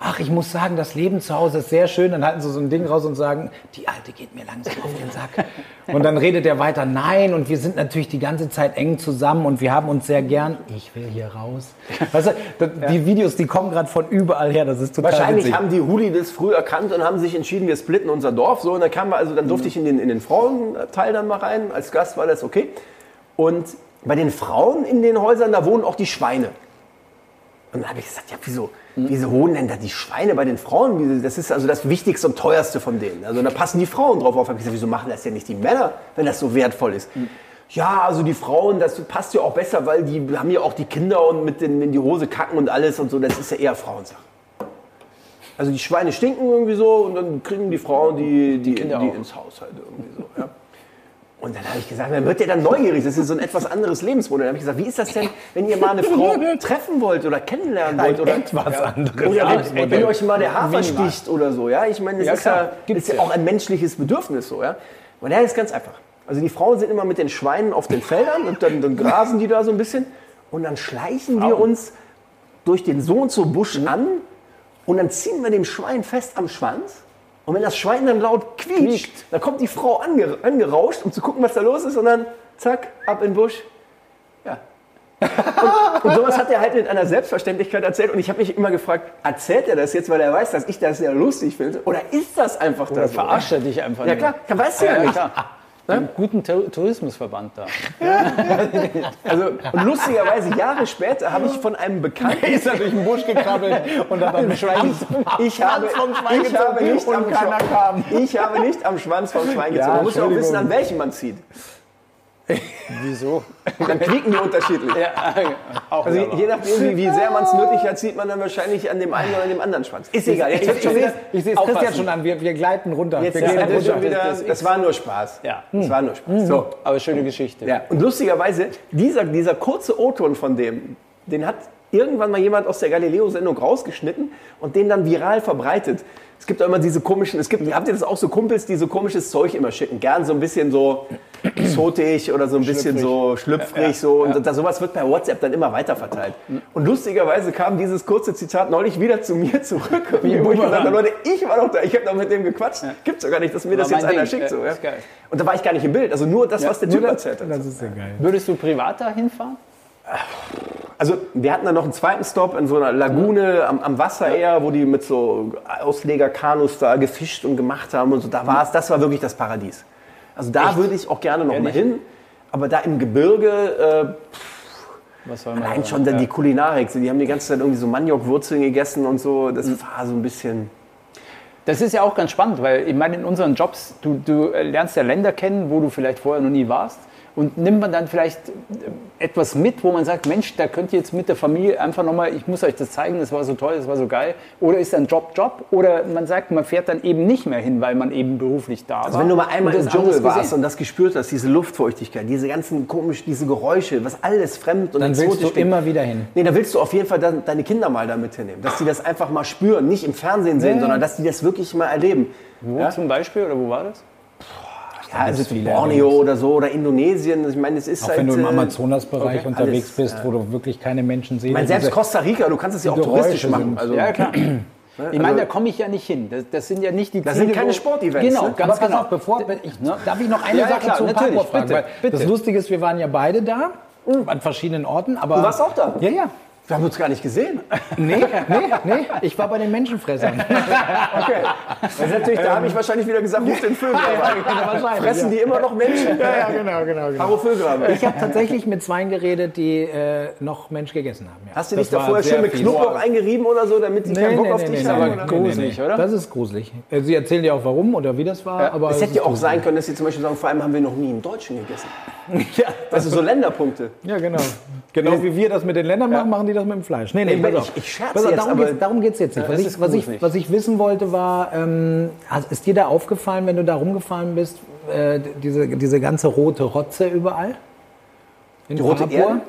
Ach, ich muss sagen, das Leben zu Hause ist sehr schön. Dann halten sie so ein Ding raus und sagen, die Alte geht mir langsam auf den Sack. Und dann redet er weiter, nein, und wir sind natürlich die ganze Zeit eng zusammen und wir haben uns sehr gern. Ich will hier raus. Weißt du, die Videos, die kommen gerade von überall her. Das ist total Wahrscheinlich witzig. haben die Huli das früh erkannt und haben sich entschieden, wir splitten unser Dorf. So, und dann kam also dann durfte ich in den, in den Frauenteil dann mal rein. Als Gast war das okay. Und bei den Frauen in den Häusern, da wohnen auch die Schweine. Und dann habe ich gesagt, ja, wieso, wieso wohnen denn da die Schweine bei den Frauen? Das ist also das Wichtigste und Teuerste von denen. Also da passen die Frauen drauf auf. Ich gesagt, wieso machen das ja nicht die Männer, wenn das so wertvoll ist? Ja, also die Frauen, das passt ja auch besser, weil die haben ja auch die Kinder und mit den, in die Hose kacken und alles und so. Das ist ja eher Frauensache. Also die Schweine stinken irgendwie so und dann kriegen die Frauen die, die, die, Kinder auch. ins Haus halt irgendwie so. Ja. Und dann habe ich gesagt, man wird ja dann neugierig. Das ist so ein etwas anderes Lebensmodell. Dann habe ich gesagt, wie ist das denn, wenn ihr mal eine Frau (laughs) treffen wollt oder kennenlernen wollt? Oder, etwas anderes. oder wenn, Lebensmodell. wenn euch mal der Hafer sticht oder so. Ja? Ich meine, das Ja, ist, klar. ja, ist ja auch ein menschliches Bedürfnis. So, ja? Und ja, ist ganz einfach. Also die Frauen sind immer mit den Schweinen auf den Feldern und dann, dann grasen die da so ein bisschen. Und dann schleichen wir uns durch den so und so Busch an und dann ziehen wir dem Schwein fest am Schwanz. Und wenn das Schwein dann laut quietscht, dann kommt die Frau ange angerauscht, um zu gucken, was da los ist. Und dann zack, ab in den Busch. Ja. Und, und sowas hat er halt mit einer Selbstverständlichkeit erzählt. Und ich habe mich immer gefragt, erzählt er das jetzt, weil er weiß, dass ich das sehr lustig finde? Oder ist das einfach Oder das? so? verarscht er dich einfach Ja nur? klar, weißt du ja, nicht. klar. Einen guten Tourismusverband da. Also, und lustigerweise, Jahre später habe ich von einem Bekannten... ist er durch den Busch gekrabbelt und hat dann Schwein Ich habe, vom Schwein ich habe gezogen nicht am Schwanz, ich habe nicht am Schwanz vom Schwein gezogen. Ja, man muss ja auch wissen, an welchem man zieht. Wieso? (laughs) Dann quieken die unterschiedlich. auch Also je nachdem, wie, sehr man es nötig hat, zieht man dann wahrscheinlich an dem einen oder an dem anderen Schwanz. Ist egal. Ich, ich, sehe es- Christian schon an. Wir, wir gleiten runter. Jetzt wir ist gleiten runter. wieder. Das- Das war nur Spaß. Ja. Das war nur Spaß. So. Aber schöne Geschichte. Ja. Und lustigerweise, dieser, dieser kurze O-Ton von dem, den hat irgendwann mal jemand aus der Galileo-Sendung rausgeschnitten und den dann viral verbreitet. Es gibt auch immer diese komischen, es gibt, habt ihr das auch so Kumpels, die so komisches Zeug immer schicken? Gern so ein bisschen so exotisch oder so ein bisschen so schlüpfrig so. Und da, sowas wird per WhatsApp dann immer weiter verteilt. Und lustigerweise kam dieses kurze Zitat neulich wieder zu mir zurück. Wo ich gesagt habe, Leute, ich war doch da, ich habe doch mit dem gequatscht. Gibt's doch gar nicht, dass mir das War jetzt mein einer Ding. schickt. Ja, So, ja. Und da war ich gar nicht im Bild. Also nur das, was der Typ erzählt hat. Das ist ja geil. Würdest du privat da hinfahren? Also wir hatten dann noch einen zweiten Stop in so einer Lagune am, am Wasser eher, wo die mit so Auslegerkanus da gefischt und gemacht haben und so. Da war es, das war wirklich das Paradies. Also da würde ich auch gerne noch mal Ehrlich? hin. Aber da im Gebirge, äh, man allein da- schon dann ja. die Kulinarik. Die haben die ganze Zeit irgendwie so Maniokwurzeln gegessen und so. Das Mhm. war so ein bisschen. Das ist ja auch ganz spannend, weil ich meine, in unseren Jobs, du, du lernst ja Länder kennen, wo du vielleicht vorher noch nie warst. Und nimmt man dann vielleicht äh, etwas mit, wo man sagt, Mensch, da könnt ihr jetzt mit der Familie einfach nochmal, ich muss euch das zeigen, das war so toll, das war so geil. Oder ist dann Job, Job? Oder man sagt, man fährt dann eben nicht mehr hin, weil man eben beruflich da war. Also wenn du mal einmal im das Dschungel warst gesehen. und das gespürt hast, diese Luftfeuchtigkeit, diese ganzen komischen, diese Geräusche, was alles fremd und Dann willst du exotisch immer wieder hin. Nee, da willst du auf jeden Fall dann deine Kinder mal damit hinnehmen. Dass die das einfach mal spüren, nicht im Fernsehen sehen, Ja. sondern dass die das wirklich mal erleben. Wo Ja? zum Beispiel, oder wo war das? Ja, also viele Borneo erlebst. oder so oder Indonesien. Ich meine, es ist Auch halt. wenn du im äh, Amazonasbereich okay, unterwegs alles, bist, wo du wirklich keine Menschen siehst. Ich meine, selbst Costa Rica, du kannst es ja auch die touristisch Geräusche machen. sind- Also, Ja, klar. (clears throat) Ich meine, also- da komme ich ja nicht hin. Das, das sind ja nicht die Das sind Ziele, keine wo- Sportevents, Genau, ne? ganz Aber pass genau. auf, bevor, ich, darf ich noch eine Ja, ja, Sache klar, zu natürlich, Papua fragen? bitte, Weil bitte. Das Lustige ist, wir waren ja beide da, an verschiedenen Orten. Aber Du warst auch da? Ja, ja. Wir haben uns gar nicht gesehen. Nee, nee, nee. Ich war bei den Menschenfressern. (laughs) Okay. Das ist natürlich, da habe ich wahrscheinlich wieder gesagt, ruf den Vögel. Fressen die immer noch Menschen? Ja, ja, genau, genau. genau. Karo Vögelrabe. Ich habe tatsächlich mit Zweien geredet, die äh, noch Mensch gegessen haben. Ja. Hast du Das dich da vorher schön mit. Knoblauch eingerieben oder so, damit sie keinen Bock auf dich haben? aber oder? gruselig, oder? Das ist gruselig. Sie erzählen dir auch warum oder wie das war. aber Es hätte ja auch gruselig. sein können, dass sie zum Beispiel sagen, vor allem haben wir noch nie einen Deutschen gegessen. (laughs) Ja, Also so Länderpunkte. ja, genau. Genau wie wir das mit den Ländern machen, machen die das mit dem Fleisch. Nee, nee, Nee, pass ich- auf. ich scherze Pass auf, jetzt, darum aber- geht's- Darum geht es jetzt nicht. Was das ich, was, ich, gruselig. was ich wissen wollte war, ähm, hast- ist dir da aufgefallen, wenn du da rumgefahren bist, äh, diese, diese ganze rote Rotze überall? In Die rote Papua? Erde?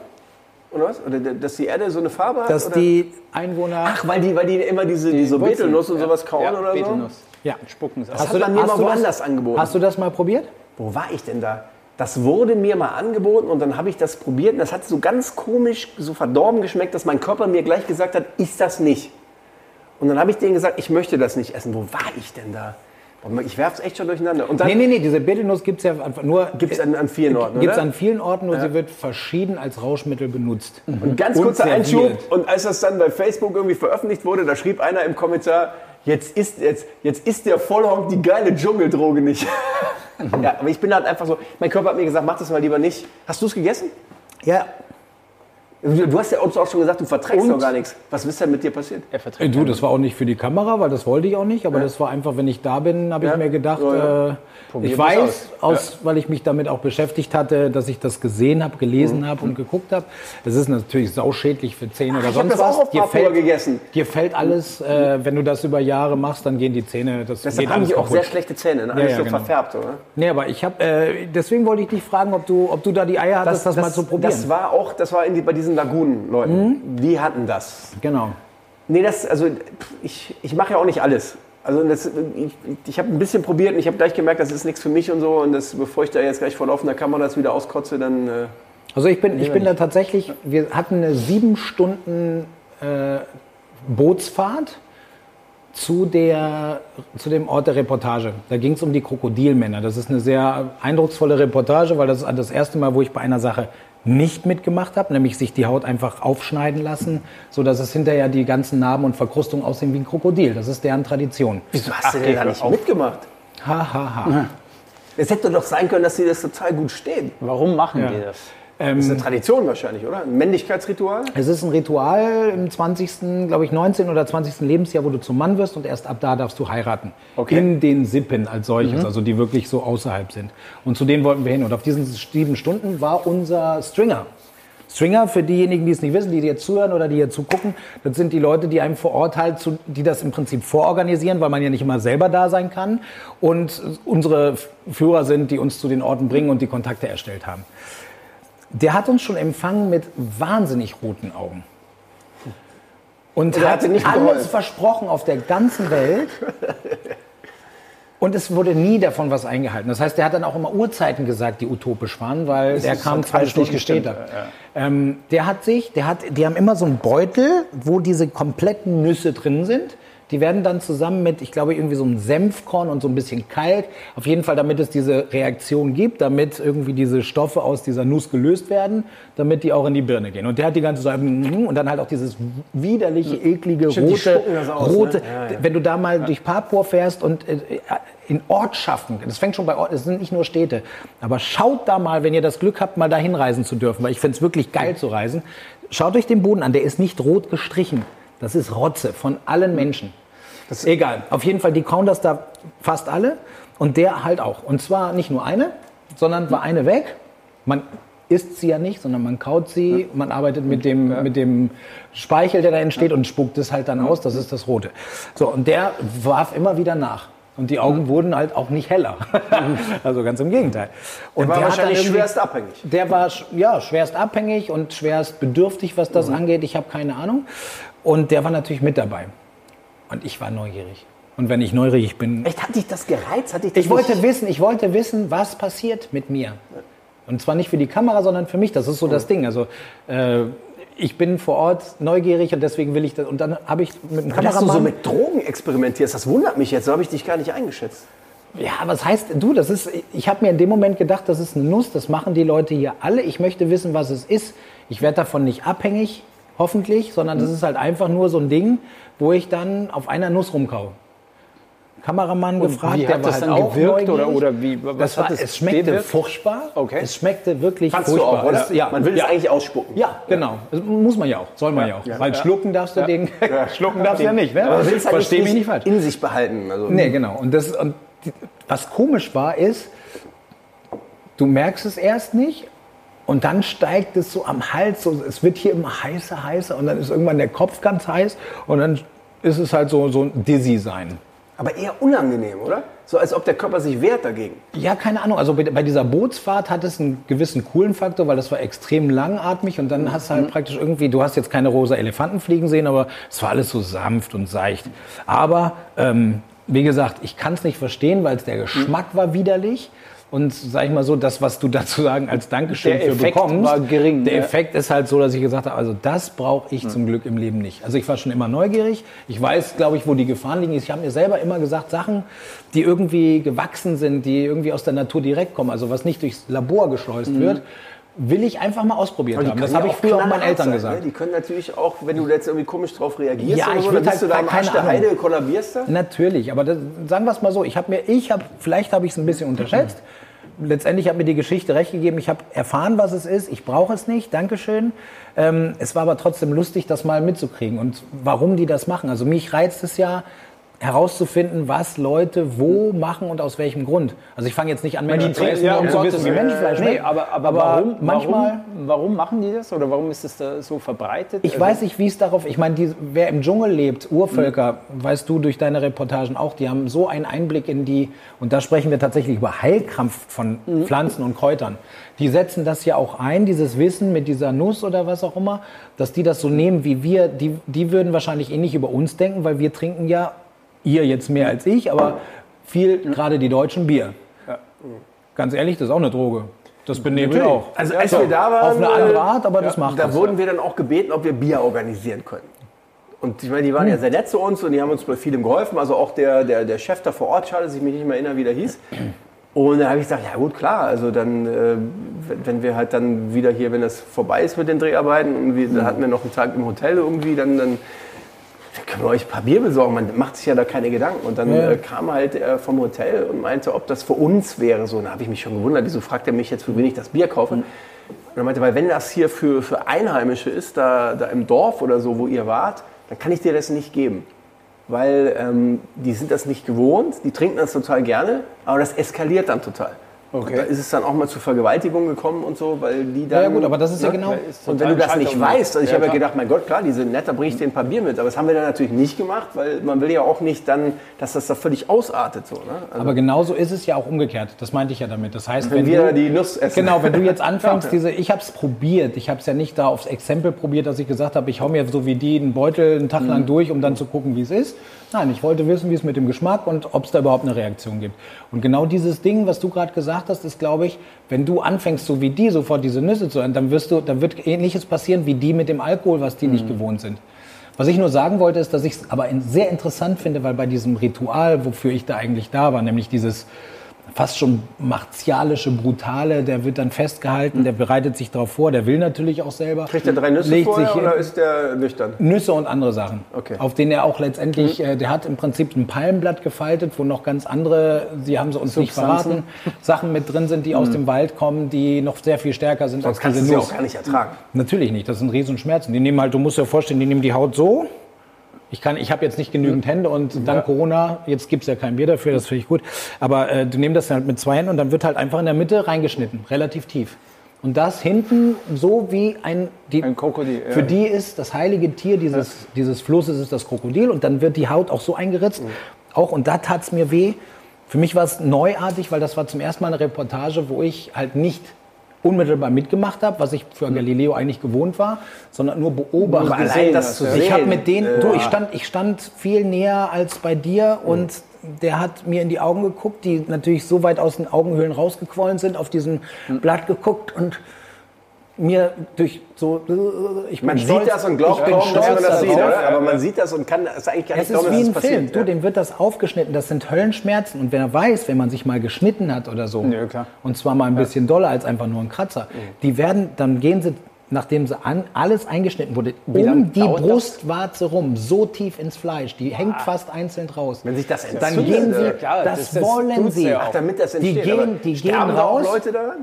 Oder was? Oder dass die Erde so eine Farbe hat? Dass oder? die Einwohner... Ach, weil die, weil die immer diese, diese Wurzeln. Betelnuss und Ja. sowas kauen ja, oder so? Betelnuss. Ja. Spucken Das aus. hat man mir hast mal du woanders angeboten. Hast du das mal probiert? Wo war ich denn da? Das wurde mir mal angeboten und dann habe ich das probiert und das hat so ganz komisch, so verdorben geschmeckt, dass mein Körper mir gleich gesagt hat, ist das nicht. Und dann habe ich denen gesagt, ich möchte das nicht essen. Wo war ich denn da? Ich werfe es echt schon durcheinander. Und dann Nee, nee, nee, diese Betelnuss gibt es ja einfach nur... gibt es an, an vielen Orten, Gibt es an vielen Orten, nur sie wird verschieden als Rauschmittel benutzt. Und ganz kurzer. Einschub. Und als das dann bei Facebook irgendwie veröffentlicht wurde, da schrieb einer im Kommentar, jetzt ist, jetzt, jetzt ist der Vollhonk die geile Dschungeldroge nicht. (laughs) ja, aber ich bin halt einfach so, mein Körper hat mir gesagt, mach das mal lieber nicht. Hast du es gegessen? Ja, Du hast ja uns auch schon gesagt, du verträgst Und? doch gar nichts. Was ist denn mit dir passiert? Er verträgt Du, das war auch nicht für die Kamera, weil das wollte ich auch nicht. Aber das war einfach, wenn ich da bin, habe ich Ja. mir gedacht, Ja, ja. äh, ich das weiß, aus. aus, weil ich mich damit auch beschäftigt hatte, dass ich das gesehen habe, gelesen Mhm. habe und geguckt habe. Das ist natürlich sauschädlich für Zähne oder ich hab sonst das was. auch auf dir, fällt, gegessen. dir fällt alles, äh, wenn du das über Jahre machst, dann gehen die Zähne, das Deshalb geht haben die auch kaputt. sehr schlechte Zähne, ne? alles ja, so genau. verfärbt, oder? Nee, aber ich habe, äh, deswegen wollte ich dich fragen, ob du, ob du da die Eier hattest, das, mal zu probieren. Das war auch, das war in die, bei diesen Lagunen-Leuten. Die hatten das. genau. Nee, das, also ich, ich mache ja auch nicht alles. Also das, ich, ich habe ein bisschen probiert und ich habe gleich gemerkt, das ist nichts für mich und so. Und das, bevor ich da jetzt gleich vor laufender Kamera das wieder auskotze, dann. Äh, Also ich bin, ich bin da tatsächlich, wir hatten eine sieben Stunden äh, Bootsfahrt zu, der, zu dem Ort der Reportage. Da ging es um die Krokodilmänner. Das ist eine sehr eindrucksvolle Reportage, weil das ist das erste Mal, wo ich bei einer Sache nicht mitgemacht habe, nämlich sich die Haut einfach aufschneiden lassen, sodass es hinterher die ganzen Narben und Verkrustungen aussehen wie ein Krokodil. Das ist deren Tradition. wieso hast du denn da nicht auf. mitgemacht? Ha, ha, ha. Es hätte doch sein können, dass sie das total gut stehen. Warum machen Ja. die das? Ähm, Das ist eine Tradition wahrscheinlich, oder? Ein Männlichkeitsritual? Es ist ein Ritual im 20., glaube ich, 19. oder 20. Lebensjahr, wo du zum Mann wirst und erst ab da darfst du heiraten. Okay. In den Sippen als solches, also die wirklich so außerhalb sind. Und zu denen wollten wir hin. Und auf diesen sieben Stunden war unser Stringer. Stringer, für diejenigen, die es nicht wissen, die jetzt zuhören oder die hier zugucken, das sind die Leute, die einem vor Ort halt, zu, die das im Prinzip vororganisieren, weil man ja nicht immer selber da sein kann. Und unsere Führer sind, die uns zu den Orten bringen und die Kontakte erstellt haben. Der hat uns schon empfangen mit wahnsinnig roten Augen. Und er hat nicht alles geholfen. versprochen auf der ganzen Welt. Und es wurde nie davon was eingehalten. Das heißt, der hat dann auch immer Uhrzeiten gesagt, die utopisch waren, weil der kam hat zwei Stunden später. Ähm, der hat sich, der hat, die haben immer so einen Beutel, wo diese kompletten Nüsse drin sind. Die werden dann zusammen mit, ich glaube, irgendwie so einem Senfkorn und so ein bisschen Kalk, auf jeden Fall, damit es diese Reaktion gibt, damit irgendwie diese Stoffe aus dieser Nuss gelöst werden, damit die auch in die Birne gehen. Und der hat die ganze Zeit, und dann halt auch dieses widerliche, eklige, Stimmt, rote, aus, ne? rote, Ja, ja. wenn du da mal durch Papua fährst und äh, in Ortschaften, das fängt schon bei Orten, es sind nicht nur Städte, aber schaut da mal, wenn ihr das Glück habt, mal dahin reisen zu dürfen, weil ich finde es wirklich geil zu reisen. Schaut euch den Boden an, der ist nicht rot gestrichen. Das ist Rotze von allen Menschen. Egal, auf jeden Fall, die kauen das da fast alle und der halt auch. Und zwar nicht nur eine, sondern war eine weg. Man isst sie ja nicht, sondern man kaut sie, man arbeitet mit dem, mit dem Speichel, der da entsteht und spuckt es halt dann aus, das ist das Rote. So, und der warf immer wieder nach. Und die Augen wurden halt auch nicht heller. (laughs) also ganz im Gegenteil. Und war der hat dann wahrscheinlich schwerst abhängig. der war ja, schwerst abhängig und schwerst bedürftig, was das angeht. Ich habe keine Ahnung. Und der war natürlich mit dabei. Und ich war neugierig. Und wenn ich neugierig bin, Echt, hat dich das gereizt? Hat dich das ich wollte wissen, ich wollte wissen, was passiert mit mir. Und zwar nicht für die Kamera, sondern für mich. Das ist so das Ding. Also äh, ich bin vor Ort neugierig und deswegen will ich das. Und dann habe ich mit dem Dass du Kameramann. so mit Drogen experimentierst, das wundert mich jetzt. So habe ich dich gar nicht eingeschätzt. Ja, was heißt du? Das ist. Ich habe mir in dem Moment gedacht, das ist eine Nuss. Das machen die Leute hier alle. Ich möchte wissen, was es ist. Ich werde davon nicht abhängig, hoffentlich, sondern das ist halt einfach nur so ein Ding, wo ich dann auf einer Nuss rumkau. Kameramann gefragt, wie der hat das halt dann auch gewirkt oder- oder wie- was das war, es schmeckte bewirkt? furchtbar. Okay. Es schmeckte wirklich Fandst du furchtbar. auch, oder? Es, ja, Man will es ja. eigentlich ausspucken. Ja, genau. Das muss man ja auch. Soll man ja, auch. Weil schlucken darfst du den. schlucken darfst du ja (laughs) nicht. Ne? Aber man will es halt Versteh mich nicht, falsch. in sich behalten. Also, Nee, genau. Und, das, und was komisch war, ist, du merkst es erst nicht und dann steigt es so am Hals, so, es wird hier immer heißer, heißer und dann ist irgendwann der Kopf ganz heiß und dann ist es halt so, so ein Dizzy-Sein. Aber eher unangenehm, oder? So als ob der Körper sich wehrt dagegen. Ja, keine Ahnung. Also bei, dieser Bootsfahrt hat es einen gewissen coolen Faktor, weil das war extrem langatmig und dann hast du halt praktisch irgendwie, du hast jetzt keine rosa Elefanten fliegen sehen, aber es war alles so sanft und seicht. Aber ähm, wie gesagt, ich kann es nicht verstehen, weil der Geschmack war widerlich. Und sag ich mal so, das, was du (laughs) dazu sagen als Dankeschön Der für Effekt bekommst, war gering, der ja. Effekt ist halt so, dass ich gesagt habe, also das brauche ich zum Glück im Leben nicht. Also ich war schon immer neugierig. Ich weiß, glaube ich, wo die Gefahren liegen. Ich habe mir selber immer gesagt, Sachen, die irgendwie gewachsen sind, die irgendwie aus der Natur direkt kommen, also was nicht durchs Labor geschleust wird, will ich einfach mal ausprobiert haben. Das habe ich früher auch meinen Eltern sein, gesagt. Ne? Die können natürlich auch, wenn du jetzt irgendwie komisch drauf reagierst, Ja, oder ich dann bist halt du da am keine Arsch der Ahnung. Heide, kollabierst da. Natürlich, aber das, sagen wir es mal so, ich habe mir, ich habe, vielleicht habe ich es ein bisschen unterschätzt. Letztendlich hat mir die Geschichte recht gegeben. Ich habe erfahren, was es ist. Ich brauche es nicht. Dankeschön. Ähm, es war aber trotzdem lustig, das mal mitzukriegen und warum die das machen. Also mich reizt es ja herauszufinden, was Leute wo machen und aus welchem Grund. Also ich fange jetzt nicht an, Menschen zu essen, nur um zu wissen, wie Menschenfleisch nee, schmeckt. aber, aber, warum, manchmal warum, warum machen die das oder warum ist es da so verbreitet? Ich Also- weiß nicht, wie es darauf. Ich meine, wer im Dschungel lebt, Urvölker, weißt du durch deine Reportagen auch, die haben so einen Einblick in die. Und da sprechen wir tatsächlich über Heilkraft von Pflanzen und Kräutern. Die setzen das ja auch ein, dieses Wissen mit dieser Nuss oder was auch immer, dass die das so nehmen wie wir. Die, die würden wahrscheinlich ähnlich über uns denken, weil wir trinken ja, ihr jetzt mehr als ich, aber viel, gerade die Deutschen, Bier. Ganz ehrlich, das ist auch eine Droge. Das benebelt auch. Also als wir da waren, Auf eine andere Art, aber das macht da das. wurden wir dann auch gebeten, ob wir Bier organisieren können. Und ich meine, die waren ja sehr nett zu uns und die haben uns bei vielem geholfen. Also auch der, der, der Chef da vor Ort, schade, dass ich mich nicht mehr erinnere, wie der hieß. Und da habe ich gesagt, ja gut, klar, also dann, äh, wenn- wenn wir halt dann wieder hier, wenn das vorbei ist mit den Dreharbeiten und wir, dann hatten wir noch einen Tag im Hotel irgendwie, dann, dann können wir euch ein paar Bier besorgen. Man macht sich ja da keine Gedanken. Und dann Ja. äh, kam halt er vom Hotel und meinte, ob das für uns wäre. So, da habe ich mich schon gewundert. Wieso fragt er mich jetzt, für wen ich das Bier kaufe? Und er meinte, weil wenn das hier für, für Einheimische ist, da, da im Dorf oder so, wo ihr wart, dann kann ich dir das nicht geben. Weil ähm, die sind das nicht gewohnt, die trinken das total gerne, aber das eskaliert dann total. Okay. Da ist es dann auch mal zu Vergewaltigungen gekommen und so, weil die dann... Ja, gut, aber das ist ja ne? genau- ist Und wenn du das nicht weißt, also ich Ja, habe ja gedacht, mein Gott, klar, die sind nett, da bringe ich denen ein paar Bier mit. Aber das haben wir dann natürlich nicht gemacht, weil man will ja auch nicht dann, dass das da völlig ausartet. So, ne? also, Aber genauso ist es ja auch umgekehrt. Das meinte ich ja damit. Das heißt, wenn wenn, wir du, die Nuss essen. genau, wenn du jetzt (laughs) anfängst, diese, ich habe es probiert. Ich habe es ja nicht da aufs Exempel probiert, dass ich gesagt habe, ich hau mir so wie die einen Beutel einen Tag Mhm. lang durch, um dann zu gucken, wie es ist. Nein, ich wollte wissen, wie es mit dem Geschmack und ob es da überhaupt eine Reaktion gibt. Und genau dieses Ding, was du gerade gesagt hast, ist, glaube ich, wenn du anfängst, so wie die sofort diese Nüsse zu essen, dann wirst du, dann wird Ähnliches passieren wie die mit dem Alkohol, was die Mhm. nicht gewohnt sind. Was ich nur sagen wollte, ist, dass ich es aber sehr interessant finde, weil bei diesem Ritual, wofür ich da eigentlich da war, nämlich dieses fast schon martialische, brutale, der wird dann festgehalten, der bereitet sich darauf vor, der will natürlich auch selber. Kriegt er drei Nüsse legt vorher oder ist der nüchtern? Nüsse und andere Sachen. Okay. Auf denen er auch letztendlich, äh, der hat im Prinzip ein Palmblatt gefaltet, wo noch ganz andere, sie haben sie uns nicht Substanzen. verraten, (laughs) Sachen mit drin sind, die aus dem Wald kommen, die noch sehr viel stärker sind Sonst als kannst du diese sie Nuss. auch gar nicht ertragen. Natürlich nicht, das sind Riesenschmerzen. Die nehmen halt, du musst dir vorstellen, die nehmen die Haut so. Ich, kann, ich habe jetzt nicht genügend Hände und dank Corona, jetzt gibt es ja kein Bier dafür, das finde ich gut. Aber äh, du nimmst das halt mit zwei Händen und dann wird halt einfach in der Mitte reingeschnitten, relativ tief. Und das hinten so wie ein, die, Ein Krokodil, ja. Für die ist das heilige Tier dieses, dieses Flusses ist das Krokodil und dann wird die Haut auch so eingeritzt. Auch und da tat es mir weh. Für mich war es neuartig, weil das war zum ersten Mal eine Reportage, wo ich halt nicht unmittelbar mitgemacht habe, was ich für Galileo eigentlich gewohnt war, sondern nur beobachtet. Aber allein das zu ich habe sehen, mit denen, äh, du, ich stand, ich stand viel näher als bei dir und der hat mir in die Augen geguckt, die natürlich so weit aus den Augenhöhlen rausgequollen sind, auf diesem Blatt geguckt und mir durch so, ich bin Man stolz, sieht das und glaubt ich bin kaum, dass stolz man das sieht, oder? Aber man sieht das und kann es eigentlich gar nicht Es ist glauben, wie dass ein passiert. Film. Du, dem wird das aufgeschnitten. Das sind Höllenschmerzen. Und wenn er weiß, wenn man sich mal geschnitten hat oder so, Ja, und zwar mal ein bisschen doller als einfach nur ein Kratzer, die werden, dann gehen sie, nachdem sie an, alles eingeschnitten wurde, um die dauert das? Brustwarze rum, so tief ins Fleisch. Die hängt fast einzeln raus. Wenn sich das dann entzündet, gehen sie, äh, klar, das, das- das wollen sie. ja auch. Ach, damit das die entsteht. gehen, die gehen da auch raus. Leute daran?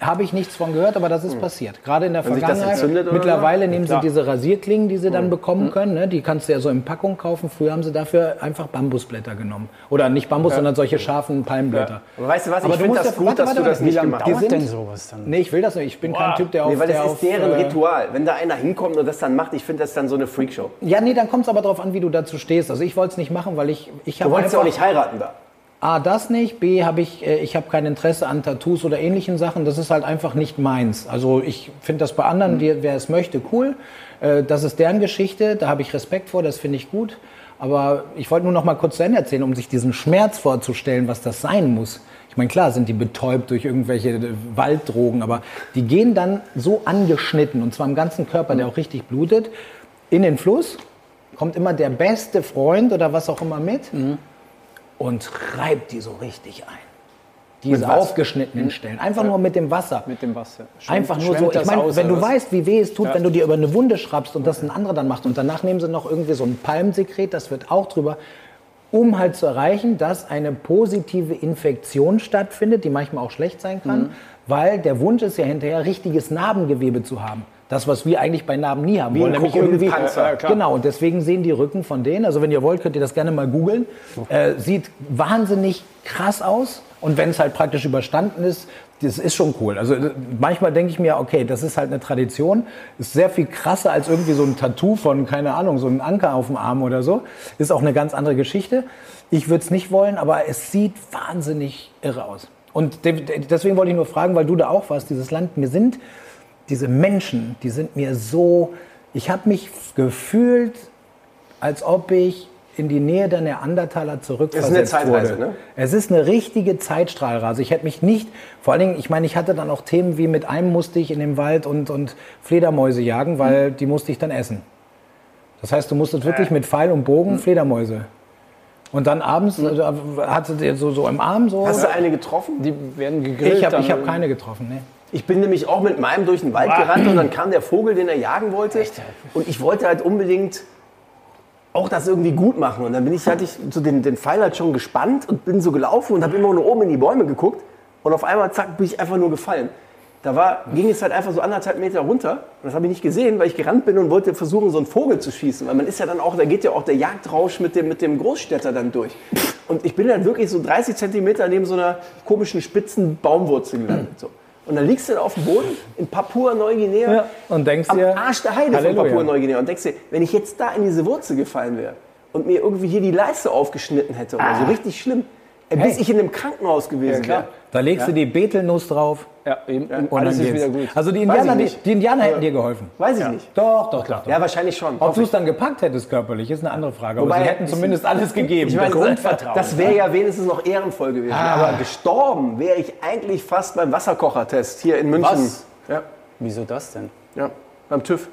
Habe ich nichts von gehört, aber das ist passiert. Gerade in der Wenn Vergangenheit. Mittlerweile nehmen sie diese Rasierklingen, die sie dann bekommen können. Ne? Die kannst du ja so in Packung kaufen. Früher haben sie dafür einfach Bambusblätter genommen. Oder nicht Bambus, sondern solche scharfen Palmblätter. Aber weißt du was, Aber ich finde das gut, warte, dass warte, du das nicht gemacht hast. denn sowas dann? Nee, ich will das nicht. Ich bin kein Typ, der auf... Nee, weil das auf, ist deren äh, Ritual. Wenn da einer hinkommt und das dann macht, ich finde das dann so eine Freakshow. Ja, nee, dann kommt es aber darauf an, wie du dazu stehst. Also ich wollte es nicht machen, weil ich... ich Du wolltest ja auch nicht heiraten da. A, das nicht. B, habe ich, äh, ich habe kein Interesse an Tattoos oder ähnlichen Sachen. Das ist halt einfach nicht meins. Also ich finde das bei anderen, die, wer es möchte, cool. Äh, Das ist deren Geschichte. Da habe ich Respekt vor. Das finde ich gut. Aber ich wollte nur noch mal kurz zu Ende erzählen, um sich diesen Schmerz vorzustellen, was das sein muss. Ich meine, klar sind die betäubt durch irgendwelche äh, Walddrogen, aber die gehen dann so angeschnitten, und zwar im ganzen Körper, der auch richtig blutet, in den Fluss. Kommt immer der beste Freund oder was auch immer mit und reibt die so richtig ein. Diese aufgeschnittenen Stellen. Einfach nur mit dem Wasser. Mit dem Wasser. Einfach nur so. Ich meine, wenn du was? weißt, wie weh es tut, wenn du dir über eine Wunde schraubst und das ein anderer dann macht und danach nehmen sie noch irgendwie so ein Palmsekret, das wird auch drüber, um halt zu erreichen, dass eine positive Infektion stattfindet, die manchmal auch schlecht sein kann, Mhm. weil der Wunsch ist ja hinterher, richtiges Narbengewebe zu haben. Das, was wir eigentlich bei Narben nie haben Wie wollen. Nämlich irgendwie, ja, klar. genau, und deswegen sehen die Rücken von denen, also wenn ihr wollt, könnt ihr das gerne mal googeln, äh, sieht wahnsinnig krass aus. Und wenn es halt praktisch überstanden ist, das ist schon cool. Also äh, manchmal denke ich mir, okay, das ist halt eine Tradition, ist sehr viel krasser als irgendwie so ein Tattoo von, keine Ahnung, so ein Anker auf dem Arm oder so. Ist auch eine ganz andere Geschichte. Ich würde es nicht wollen, aber es sieht wahnsinnig irre aus. Und de- de- deswegen wollte ich nur fragen, weil du da auch warst, dieses Land, mir sind diese Menschen, die sind mir so, ich habe mich gefühlt, als ob ich in die Nähe der Neandertaler zurückversetzt eine Zeitreise, wurde. ne? Es ist eine richtige Zeitstrahlreise. Ich hätte mich nicht, vor allen Dingen, ich meine, ich hatte dann auch Themen wie mit einem musste ich in den Wald und, und Fledermäuse jagen, weil Hm. die musste ich dann essen. Das heißt, du musstest wirklich mit Pfeil und Bogen Hm. Fledermäuse. Und dann abends äh, hatte der so, so im Arm so. Hast du eine getroffen? Die werden gegrillt. ich habe hab keine getroffen, ne. Ich bin nämlich auch mit meinem durch den Wald gerannt und dann kam der Vogel, den er jagen wollte. Und ich wollte halt unbedingt auch das irgendwie gut machen. Und dann bin ich, hatte ich so den, den Pfeil halt schon gespannt und bin so gelaufen und habe immer nur oben in die Bäume geguckt. Und auf einmal, zack, bin ich einfach nur gefallen. Da war, ging es halt einfach so anderthalb Meter runter. Und das habe ich nicht gesehen, weil ich gerannt bin und wollte versuchen, so einen Vogel zu schießen. Weil man ist ja dann auch, da geht ja auch der Jagdrausch mit dem, mit dem Großstädter dann durch. Und ich bin dann wirklich so 30 Zentimeter neben so einer komischen spitzen Baumwurzel gelandet. So. Und dann liegst du da auf dem Boden in Papua-Neuguinea Ja, und denkst am dir, Arsch der Heide von Halleluja. Papua-Neuguinea und denkst dir, wenn ich jetzt da in diese Wurzel gefallen wäre und mir irgendwie hier die Leiste aufgeschnitten hätte oder so richtig schlimm, äh, bis. Hey. ich in einem Krankenhaus gewesen klar. wäre. Da legst du die Betelnuss drauf Ja, eben. und alles dann ist geht's. wieder gut. Also die Indianer, die, die Indianer hätten dir geholfen. Weiß ich nicht. Doch, doch, klar. Ja, wahrscheinlich schon. Ob du es dann gepackt hättest körperlich, ist eine andere Frage. Aber Wobei, sie hätten ich- zumindest alles gegeben. Ich meine, Das- das wäre ja wenigstens noch ehrenvoll gewesen. Ah. Aber gestorben wäre ich eigentlich fast beim Wasserkochertest hier in München. Was? Ja, Wieso das denn? ja, beim TÜV.